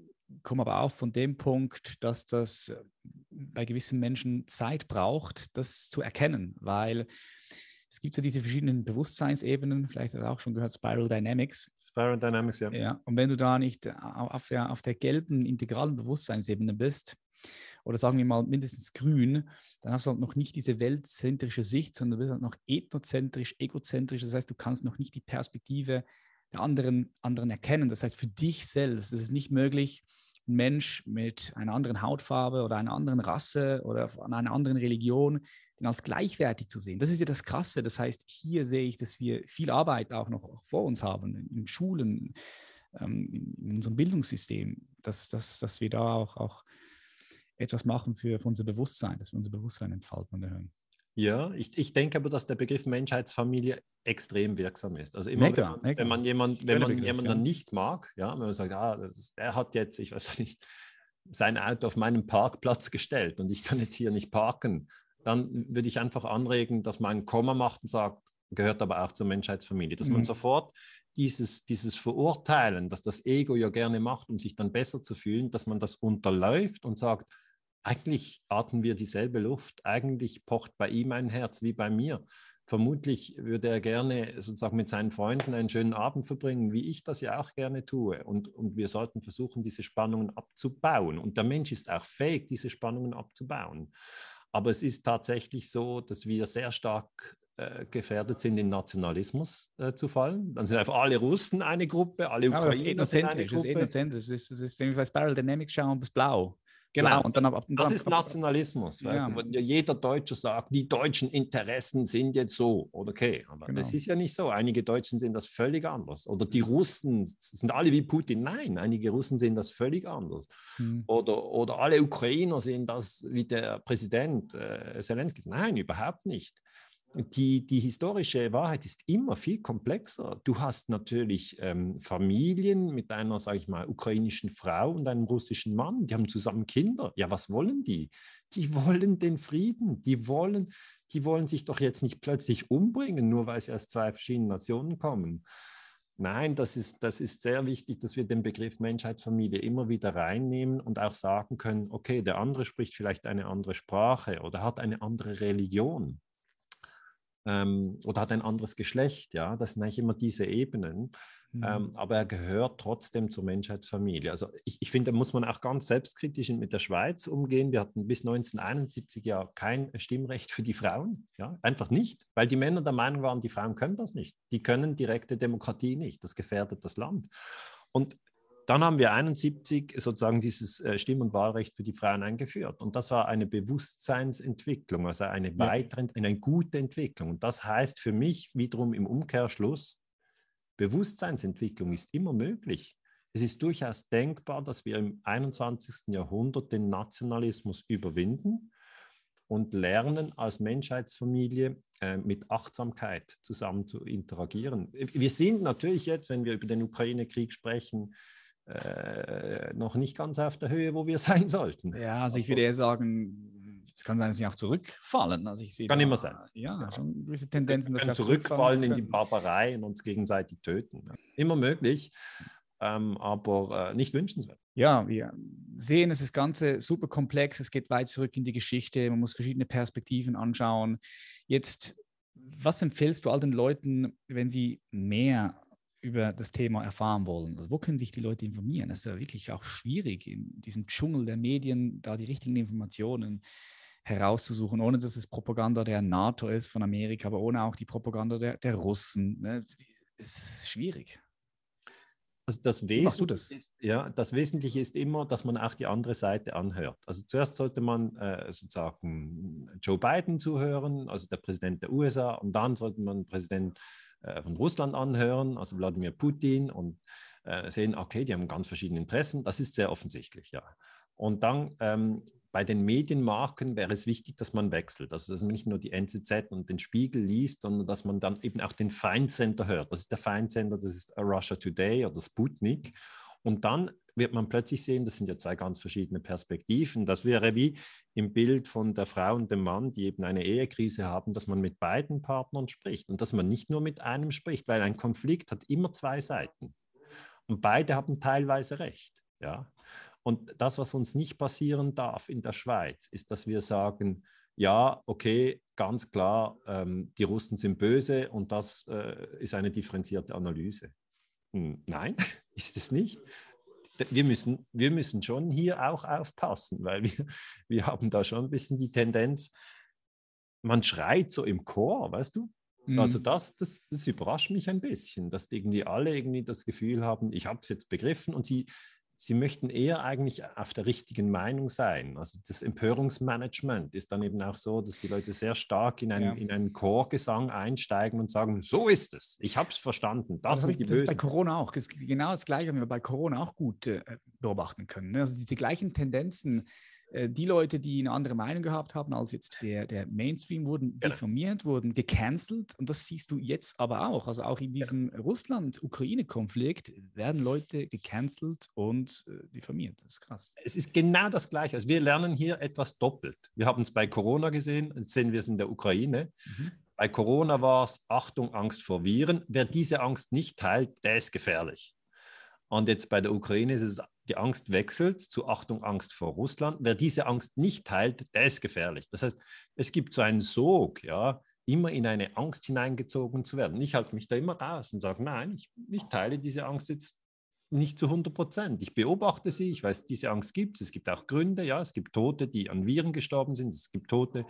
komme aber auch von dem Punkt, dass das bei gewissen Menschen Zeit braucht, das zu erkennen, weil es gibt so diese verschiedenen Bewusstseinsebenen, vielleicht hast du auch schon gehört, Spiral Dynamics. Spiral Dynamics, ja. ja. Und wenn du da nicht auf der, auf der gelben integralen Bewusstseinsebene bist, oder sagen wir mal mindestens grün, dann hast du halt noch nicht diese weltzentrische Sicht, sondern du bist halt noch ethnozentrisch, egozentrisch. Das heißt, du kannst noch nicht die Perspektive der anderen, anderen erkennen. Das heißt, für dich selbst ist es nicht möglich, einen Mensch mit einer anderen Hautfarbe oder einer anderen Rasse oder einer anderen Religion den als gleichwertig zu sehen. Das ist ja das Krasse. Das heißt, hier sehe ich, dass wir viel Arbeit auch noch vor uns haben, in Schulen, ähm, in unserem Bildungssystem, dass, dass, dass wir da auch, auch etwas machen für, für unser Bewusstsein, dass wir unser Bewusstsein entfalten und erhöhen. Ja, ich, ich denke aber, dass der Begriff Menschheitsfamilie extrem wirksam ist. Also immer, mega, wenn, mega. wenn man, jemand, wenn man Begriff, jemanden ja. nicht mag, ja, wenn man sagt, ah, ist, er hat jetzt, ich weiß nicht, sein Auto auf meinen Parkplatz gestellt und ich kann jetzt hier nicht parken, dann würde ich einfach anregen, dass man ein Komma macht und sagt, gehört aber auch zur Menschheitsfamilie, dass mhm. man sofort dieses, dieses Verurteilen, dass das Ego ja gerne macht, um sich dann besser zu fühlen, dass man das unterläuft und sagt, eigentlich atmen wir dieselbe Luft. Eigentlich pocht bei ihm ein Herz wie bei mir. Vermutlich würde er gerne sozusagen mit seinen Freunden einen schönen Abend verbringen, wie ich das ja auch gerne tue. Und, und wir sollten versuchen, diese Spannungen abzubauen. Und der Mensch ist auch fähig, diese Spannungen abzubauen. Aber es ist tatsächlich so, dass wir sehr stark äh, gefährdet sind, in Nationalismus äh, zu fallen. Dann sind einfach alle Russen eine Gruppe, alle Ukrainer ja, sind eine Gruppe. Das ist egozentrisch. Das ist, das ist, wenn wir bei Spiral Dynamics schauen, das Blau. Genau, und dann, ab, dann das ist Nationalismus. Ja. Weißt du? Jeder Deutsche sagt, die deutschen Interessen sind jetzt so. Okay, aber genau. das ist ja nicht so. Einige Deutschen sehen das völlig anders. Oder die Russen sind alle wie Putin. Nein, einige Russen sehen das völlig anders. Hm. Oder, oder alle Ukrainer sehen das wie der Präsident äh, Zelensky. Nein, überhaupt nicht die, die historische Wahrheit ist immer viel komplexer. Du hast natürlich ähm, Familien mit einer, sage ich mal, ukrainischen Frau und einem russischen Mann, die haben zusammen Kinder. Ja, was wollen die? Die wollen den Frieden. Die wollen, die wollen sich doch jetzt nicht plötzlich umbringen, nur weil sie aus zwei verschiedenen Nationen kommen. Nein, das ist, das ist sehr wichtig, dass wir den Begriff Menschheitsfamilie immer wieder reinnehmen und auch sagen können, okay, der andere spricht vielleicht eine andere Sprache oder hat eine andere Religion ähm, oder hat ein anderes Geschlecht. Ja, das sind eigentlich immer diese Ebenen. Mhm. Ähm, aber er gehört trotzdem zur Menschheitsfamilie. Also ich, ich finde, da muss man auch ganz selbstkritisch mit der Schweiz umgehen. Wir hatten bis 1971 ja kein Stimmrecht für die Frauen. Ja, einfach nicht, weil die Männer der Meinung waren, die Frauen können das nicht. Die können direkte Demokratie nicht. Das gefährdet das Land. Und dann haben wir 71 sozusagen dieses äh, Stimm- und Wahlrecht für die Frauen eingeführt. Und das war eine Bewusstseinsentwicklung, also eine weitere, eine gute Entwicklung. Und das heißt für mich wiederum im Umkehrschluss, Bewusstseinsentwicklung ist immer möglich. Es ist durchaus denkbar, dass wir im 21. Jahrhundert den Nationalismus überwinden und lernen, als Menschheitsfamilie äh, mit Achtsamkeit zusammen zu interagieren. Wir sind natürlich jetzt, wenn wir über den Ukraine-Krieg sprechen, äh, noch nicht ganz auf der Höhe, wo wir [LAUGHS] sein sollten. Ja, also ich würde eher sagen, es kann sein, dass sie auch zurückfallen. Also ich sehe kann da, immer sein. Ja, ja, schon gewisse Tendenzen, dass wir zurückfallen in die Barbarei und uns gegenseitig töten. Immer möglich, ähm, aber äh, nicht wünschenswert. Ja, wir sehen, es ist das Ganze super komplex. Es geht weit zurück in die Geschichte. Man muss verschiedene Perspektiven anschauen. Jetzt, was empfiehlst du all den Leuten, wenn sie mehr über das Thema erfahren wollen? Also wo können sich die Leute informieren? Das ist ja wirklich auch schwierig, in diesem Dschungel der Medien da die richtigen Informationen herauszusuchen, ohne dass es Propaganda der NATO ist von Amerika, aber ohne auch die Propaganda der, der Russen. Ne? Ist schwierig. Also das Wesentliche, das? Ist, ja, das Wesentliche ist immer, dass man auch die andere Seite anhört. Also zuerst sollte man äh, sozusagen Joe Biden zuhören, also der Präsident der USA, und dann sollte man Präsident von Russland anhören, also Wladimir Putin, und äh, sehen, okay, die haben ganz verschiedene Interessen. Das ist sehr offensichtlich, ja. Und dann ähm, bei den Medienmarken wäre es wichtig, dass man wechselt. Also, dass man nicht nur die NZZ und den Spiegel liest, sondern dass man dann eben auch den Feindsender hört. Das ist der Feindsender, das ist Russia Today oder Sputnik. Und dann wird man plötzlich sehen, das sind ja zwei ganz verschiedene Perspektiven. Das wäre wie im Bild von der Frau und dem Mann, die eben eine Ehekrise haben, dass man mit beiden Partnern spricht und dass man nicht nur mit einem spricht, weil ein Konflikt hat immer zwei Seiten. Und beide haben teilweise recht. Ja? Und das, was uns nicht passieren darf in der Schweiz, ist, dass wir sagen, ja, okay, ganz klar, ähm, die Russen sind böse und das äh, ist eine differenzierte Analyse. Hm, nein, [LAUGHS] ist es nicht wir müssen, wir müssen schon hier auch aufpassen, weil wir, [LAUGHS] wir haben da schon ein bisschen die Tendenz, man schreit so im Chor, weißt du? Also mhm. Also das, das, das überrascht mich ein bisschen, dass irgendwie alle irgendwie das Gefühl haben, ich habe es jetzt begriffen und sie, sie möchten eher eigentlich auf der richtigen Meinung sein. Also das Empörungsmanagement ist dann eben auch so, dass die Leute sehr stark in einen, ja. in einen Chorgesang einsteigen und sagen, so ist es, ich habe es verstanden. Das, das, das ist bei Corona auch. Das ist genau das Gleiche, haben wir bei Corona auch gut äh, beobachten können. Ne? Also diese gleichen Tendenzen die Leute, die eine andere Meinung gehabt haben als jetzt der, der Mainstream, wurden genau. diffamiert, wurden gecancelt. Und das siehst du jetzt aber auch. Also auch in diesem genau. Russland-Ukraine-Konflikt werden Leute gecancelt und äh, diffamiert. Das ist krass. Es ist genau das Gleiche. Also wir lernen hier etwas doppelt. Wir haben es bei Corona gesehen, jetzt sehen wir es in der Ukraine. Mhm. Bei Corona war es Achtung, Angst vor Viren. Wer diese Angst nicht teilt, der ist gefährlich. Und jetzt bei der Ukraine ist es die Angst wechselt zu Achtung, Angst vor Russland. Wer diese Angst nicht teilt, der ist gefährlich. Das heißt, es gibt so einen Sog, ja, immer in eine Angst hineingezogen zu werden. Ich halte mich da immer raus und sage, nein, ich, ich teile diese Angst jetzt nicht zu 100 Prozent. Ich beobachte sie, ich weiß, diese Angst gibt es. Es gibt auch Gründe, ja, es gibt Tote, die an Viren gestorben sind. Es gibt Tote,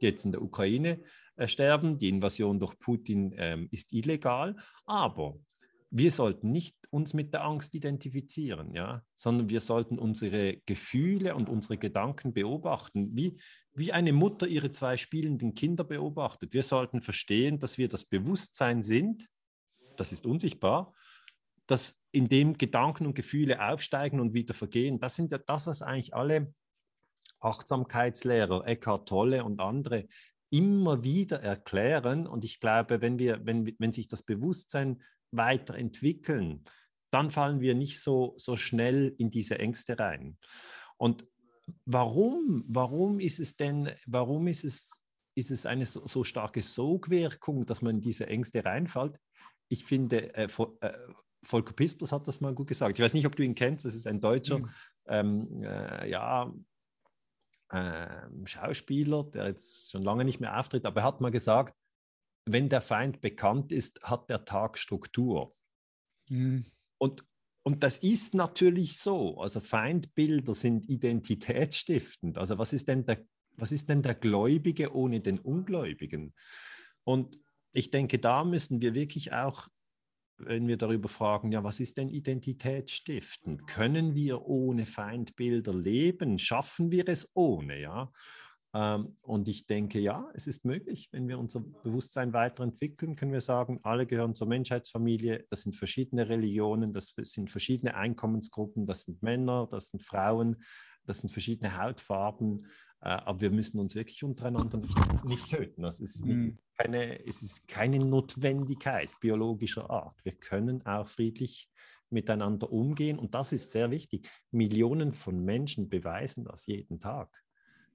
die jetzt in der Ukraine äh, sterben. Die Invasion durch Putin ähm, ist illegal. Aber wir sollten nicht uns mit der Angst identifizieren, ja, sondern wir sollten unsere Gefühle und unsere Gedanken beobachten, wie, wie eine Mutter ihre zwei spielenden Kinder beobachtet. Wir sollten verstehen, dass wir das Bewusstsein sind, das ist unsichtbar, dass in dem Gedanken und Gefühle aufsteigen und wieder vergehen. Das sind ja das, was eigentlich alle Achtsamkeitslehrer, Eckhart Tolle und andere immer wieder erklären. Und ich glaube, wenn, wir, wenn, wenn sich das Bewusstsein weiterentwickeln, dann fallen wir nicht so, so schnell in diese Ängste rein. Und warum, warum ist es denn, warum ist es, ist es eine so, so starke Sogwirkung, dass man in diese Ängste reinfällt? Ich finde, äh, äh, Volker Pispers hat das mal gut gesagt. Ich weiß nicht, ob du ihn kennst, das ist ein Deutscher, mhm. ähm, äh, ja, äh, Schauspieler, der jetzt schon lange nicht mehr auftritt, aber er hat mal gesagt, wenn der Feind bekannt ist, hat der Tag Struktur. Mhm. Und, und das ist natürlich so. Also Feindbilder sind identitätsstiftend. Also was ist denn der, was ist denn der Gläubige ohne den Ungläubigen? Und ich denke, da müssen wir wirklich auch, wenn wir darüber fragen, ja, was ist denn identitätsstiftend? Können wir ohne Feindbilder leben? Schaffen wir es ohne? Ja. Ähm, und ich denke, ja, es ist möglich, wenn wir unser Bewusstsein weiterentwickeln, können wir sagen, alle gehören zur Menschheitsfamilie. Das sind verschiedene Religionen, das sind verschiedene Einkommensgruppen, das sind Männer, das sind Frauen, das sind verschiedene Hautfarben. Äh, aber wir müssen uns wirklich untereinander nicht, nicht töten. Das ist mhm. keine, es ist keine Notwendigkeit biologischer Art. Wir können auch friedlich miteinander umgehen. Und das ist sehr wichtig. Millionen von Menschen beweisen das jeden Tag.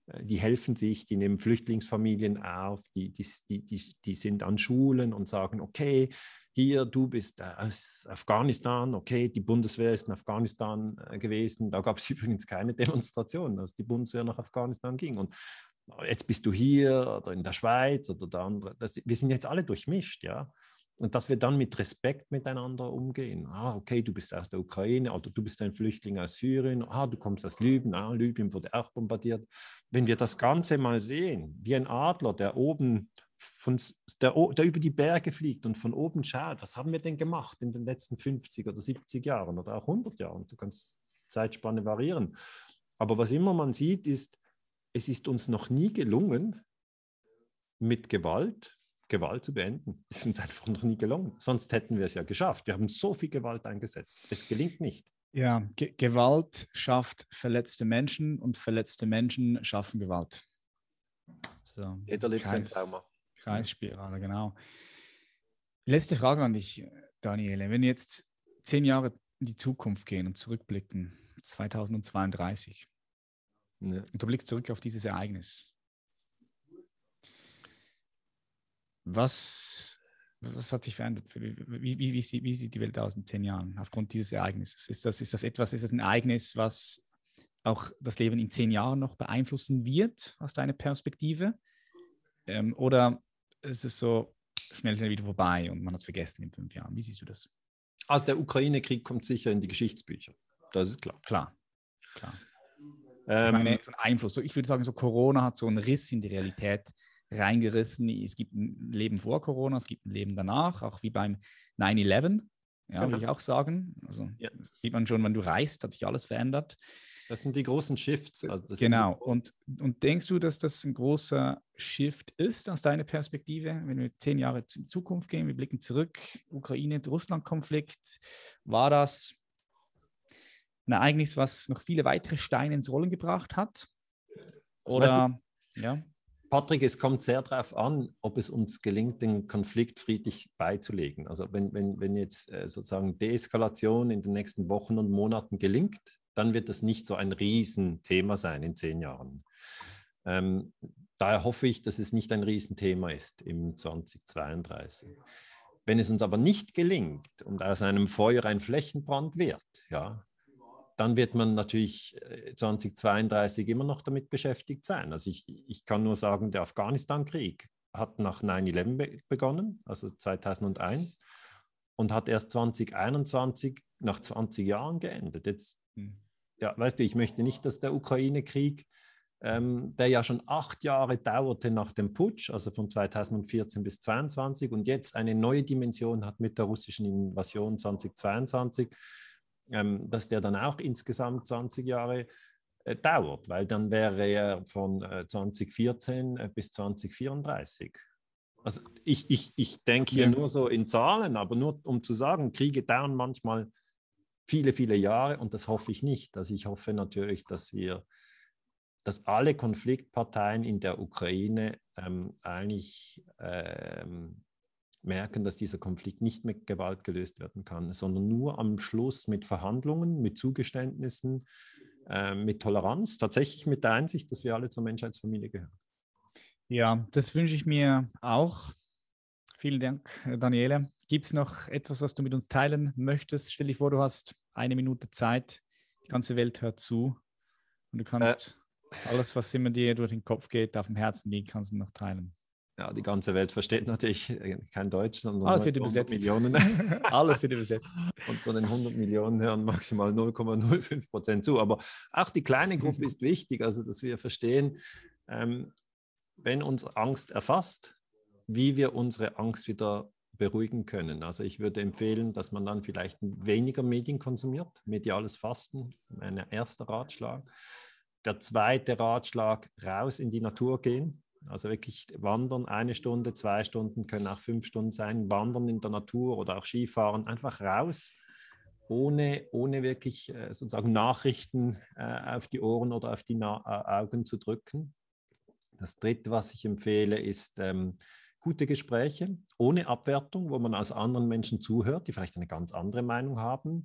Äh, die helfen sich, die nehmen Flüchtlingsfamilien auf, die, die, die, die, sind an Schulen und sagen, okay, hier, du bist aus Afghanistan, okay, die Bundeswehr ist in Afghanistan äh, gewesen, da gab es [LAUGHS] übrigens keine Demonstration, als die Bundeswehr nach Afghanistan ging. Und jetzt bist du hier oder in der Schweiz oder der andere. Das, wir sind jetzt alle durchmischt, ja. Und dass wir dann mit Respekt miteinander umgehen. Ah, okay, du bist aus der Ukraine oder du bist ein Flüchtling aus Syrien. Ah, du kommst aus Libyen. Ah, Libyen wurde auch bombardiert. Wenn wir das Ganze mal sehen, wie ein Adler, der oben von, der, der über die Berge fliegt und von oben schaut, was haben wir denn gemacht in den letzten 50 oder 70 Jahren oder auch 100 Jahren? Du kannst Zeitspanne variieren. Aber was immer man sieht, ist, es ist uns noch nie gelungen, mit Gewalt Gewalt zu beenden. [LAUGHS] Es ist uns einfach noch nie gelungen. Sonst hätten wir es ja geschafft. Wir haben so viel Gewalt eingesetzt. Es gelingt nicht. Ja, Ge Gewalt schafft verletzte Menschen und verletzte Menschen schaffen Gewalt. So, Jeder lebt sein Trauma. Kreisspirale, genau. Letzte Frage an dich, Daniele. Wenn wir jetzt zehn Jahre in die Zukunft gehen und zurückblicken, 2032, ja. und du blickst zurück auf dieses Ereignis, Was, was hat sich verändert? Wie, wie, wie, sieht, wie, sieht, die Welt aus in zehn Jahren aufgrund dieses Ereignisses? Ist das, ist das etwas, ist das ein Ereignis, was auch das Leben in zehn Jahren noch beeinflussen wird, aus deiner Perspektive? Ähm, oder ist es so schnell, schnell wieder vorbei und man hat es vergessen in fünf Jahren? Wie siehst du das? Also der Ukraine-Krieg kommt sicher in die Geschichtsbücher. Das ist klar. Klar, klar. Ähm, ich meine, so ein Einfluss. ich würde sagen, so Corona hat so einen Riss in die Realität reingerissen. Es gibt ein Leben vor Corona, es gibt ein Leben danach, auch wie beim 9-11, ja, genau. würde ich auch sagen. Also ja. sieht man schon, wenn du reist, hat sich alles verändert. Das sind die großen Shifts. Also genau. Und, und denkst du, dass das ein großer Shift ist aus deiner Perspektive, wenn wir zehn Jahre in Zukunft gehen, wir blicken zurück, Ukraine-Russland-Konflikt, war das ein Ereignis, was noch viele weitere Steine ins Rollen gebracht hat? Oder, du, ja? Patrick, es kommt sehr darauf an, ob es uns gelingt, den Konflikt friedlich beizulegen. Also wenn, wenn, wenn jetzt äh, sozusagen Deeskalation in den nächsten Wochen und Monaten gelingt, dann wird das nicht so ein Riesenthema sein in zehn Jahren. Ähm, daher hoffe ich, dass es nicht ein Riesenthema ist im 2032. Wenn es uns aber nicht gelingt und aus einem Feuer ein Flächenbrand wird, ja, dann wird man natürlich 2032 immer noch damit beschäftigt sein. Also ich, ich kann nur sagen, der Afghanistan-Krieg hat nach 9-11 begonnen, also 2001, und hat erst 2021 nach 20 Jahren geendet. Jetzt, hm. ja, weißt du, ich möchte nicht, dass der Ukraine-Krieg, ähm, der ja schon acht Jahre dauerte nach dem Putsch, also von 2014 bis 2022 und jetzt eine neue Dimension hat mit der russischen Invasion 2022, ähm, dass der dann auch insgesamt 20 Jahre äh, dauert, weil dann wäre er von äh, 2014 äh, bis 2034. Also ich, ich, ich denke hier ja. nur so in Zahlen, aber nur um zu sagen, Kriege dauern manchmal viele, viele Jahre und das hoffe ich nicht. Also ich hoffe natürlich, dass wir, dass alle Konfliktparteien in der Ukraine ähm, eigentlich ähm, merken, dass dieser Konflikt nicht mit Gewalt gelöst werden kann, sondern nur am Schluss mit Verhandlungen, mit Zugeständnissen, äh, mit Toleranz, tatsächlich mit der Einsicht, dass wir alle zur Menschheitsfamilie gehören. Ja, das wünsche ich mir auch. Vielen Dank, Daniele. Gibt es noch etwas, was du mit uns teilen möchtest? Stell dich vor, du hast eine Minute Zeit. Die ganze Welt hört zu. Und du kannst äh, alles, was immer dir durch den Kopf geht, auf dem Herzen liegt, kannst du noch teilen ja, die ganze Welt versteht natürlich äh, kein Deutsch, sondern alles wird übersetzt. Millionen. [LAUGHS] alles wird übersetzt. [LAUGHS] Und von den 100 Millionen hören maximal 0,05 Prozent zu. Aber auch die kleine Gruppe [LAUGHS] ist wichtig, also dass wir verstehen, ähm, wenn uns Angst erfasst, wie wir unsere Angst wieder beruhigen können. Also ich würde empfehlen, dass man dann vielleicht weniger Medien konsumiert, mediales Fasten, mein erster Ratschlag. Der zweite Ratschlag, raus in die Natur gehen, also wirklich wandern, eine Stunde, zwei Stunden, können auch fünf Stunden sein, wandern in der Natur oder auch Skifahren, einfach raus, ohne, ohne wirklich äh, sozusagen Nachrichten äh, auf die Ohren oder auf die Na äh, Augen zu drücken. Das Dritte, was ich empfehle, ist ähm, gute Gespräche ohne Abwertung, wo man als anderen Menschen zuhört, die vielleicht eine ganz andere Meinung haben.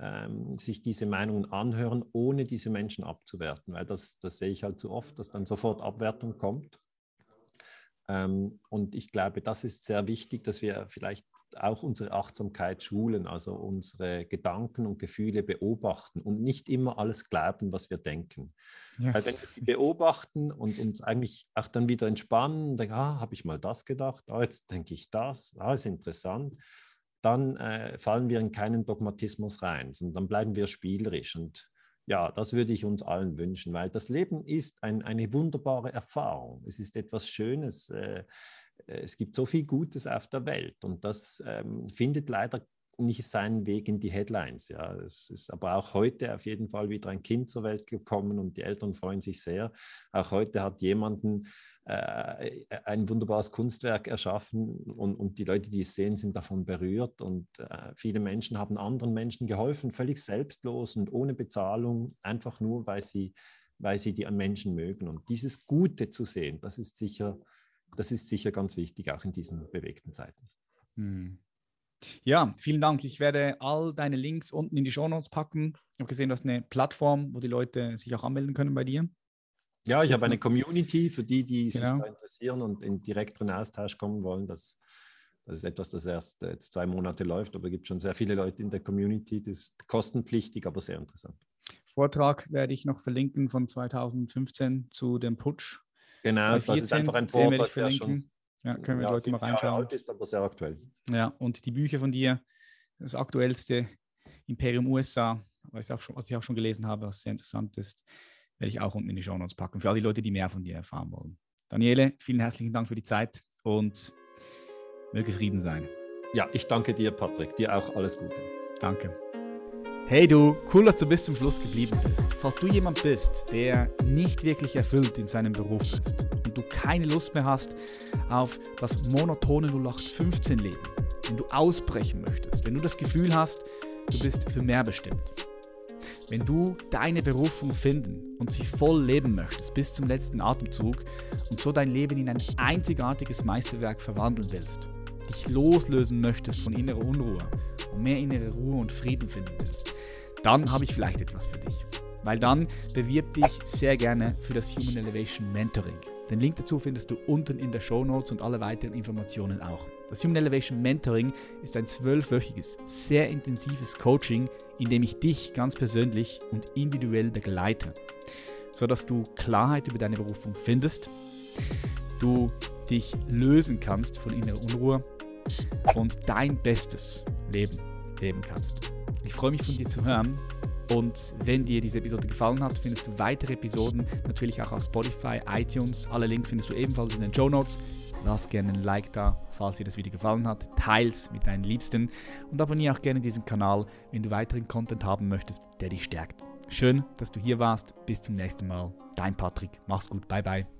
Ähm, sich diese Meinungen anhören, ohne diese Menschen abzuwerten, weil das, das sehe ich halt zu oft, dass dann sofort Abwertung kommt. Ähm, und ich glaube, das ist sehr wichtig, dass wir vielleicht auch unsere Achtsamkeit schulen, also unsere Gedanken und Gefühle beobachten und nicht immer alles glauben, was wir denken. Ja. Weil wenn wir sie beobachten und uns eigentlich auch dann wieder entspannen und denken, ah, habe ich mal das gedacht, ah, jetzt denke ich das, ah, ist interessant, dann äh, fallen wir in keinen Dogmatismus rein, sondern dann bleiben wir spielerisch und ja, das würde ich uns allen wünschen, weil das Leben ist ein, eine wunderbare Erfahrung. Es ist etwas Schönes. Äh, es gibt so viel Gutes auf der Welt und das ähm, findet leider nicht seinen Weg in die Headlines. Ja, es ist aber auch heute auf jeden Fall wieder ein Kind zur Welt gekommen und die Eltern freuen sich sehr. Auch heute hat jemanden äh, ein wunderbares Kunstwerk erschaffen und, und die Leute, die es sehen, sind davon berührt und äh, viele Menschen haben anderen Menschen geholfen, völlig selbstlos und ohne Bezahlung, einfach nur, weil sie, weil sie die Menschen mögen. Und dieses Gute zu sehen, das ist sicher, das ist sicher ganz wichtig, auch in diesen bewegten Zeiten. Hm. Ja, vielen Dank. Ich werde all deine Links unten in die Show Notes packen. Ich habe gesehen, du hast eine Plattform, wo die Leute sich auch anmelden können bei dir. Ja, ich habe eine Community für die, die sich genau. da interessieren und in direkteren Austausch kommen wollen. Das, das ist etwas, das erst jetzt zwei Monate läuft, aber es gibt schon sehr viele Leute in der Community. Das ist kostenpflichtig, aber sehr interessant. Vortrag werde ich noch verlinken von 2015 zu dem Putsch. Genau, 14, das ist einfach ein Vortrag, der schon ja, können wir ja, Leute mal reinschauen. Alt ist aber sehr aktuell. Ja, und die Bücher von dir, das aktuellste Imperium USA, was ich auch schon, was ich auch schon gelesen habe, was sehr interessant ist, werde ich auch unten in die Show Notes packen, für all die Leute, die mehr von dir erfahren wollen. Daniele, vielen herzlichen Dank für die Zeit und möge Frieden sein. Ja, ich danke dir, Patrick. Dir auch alles Gute. Danke. Hey du, cool, dass du bis zum Schluss geblieben bist. Falls du jemand bist, der nicht wirklich erfüllt in seinem Beruf ist und du keine Lust mehr hast auf das monotone 0815-Leben, wenn du ausbrechen möchtest, wenn du das Gefühl hast, du bist für mehr bestimmt, wenn du deine Berufung finden und sie voll leben möchtest bis zum letzten Atemzug und so dein Leben in ein einzigartiges Meisterwerk verwandeln willst, dich loslösen möchtest von innerer Unruhe und mehr innere Ruhe und Frieden finden willst, dann habe ich vielleicht etwas für dich. Weil dann bewirb dich sehr gerne für das Human Elevation Mentoring. Den Link dazu findest du unten in der Show Notes und alle weiteren Informationen auch. Das Human Elevation Mentoring ist ein zwölfwöchiges, sehr intensives Coaching, in dem ich dich ganz persönlich und individuell begleite, sodass du Klarheit über deine Berufung findest, du dich lösen kannst von innerer Unruhe und dein bestes Leben leben kannst. Ich freue mich von dir zu hören und wenn dir diese Episode gefallen hat, findest du weitere Episoden natürlich auch auf Spotify, iTunes. Alle Links findest du ebenfalls in den Show Notes. Lass gerne ein Like da, falls dir das Video gefallen hat. Teils mit deinen Liebsten und abonniere auch gerne diesen Kanal, wenn du weiteren Content haben möchtest, der dich stärkt. Schön, dass du hier warst. Bis zum nächsten Mal. Dein Patrick. Mach's gut. Bye bye.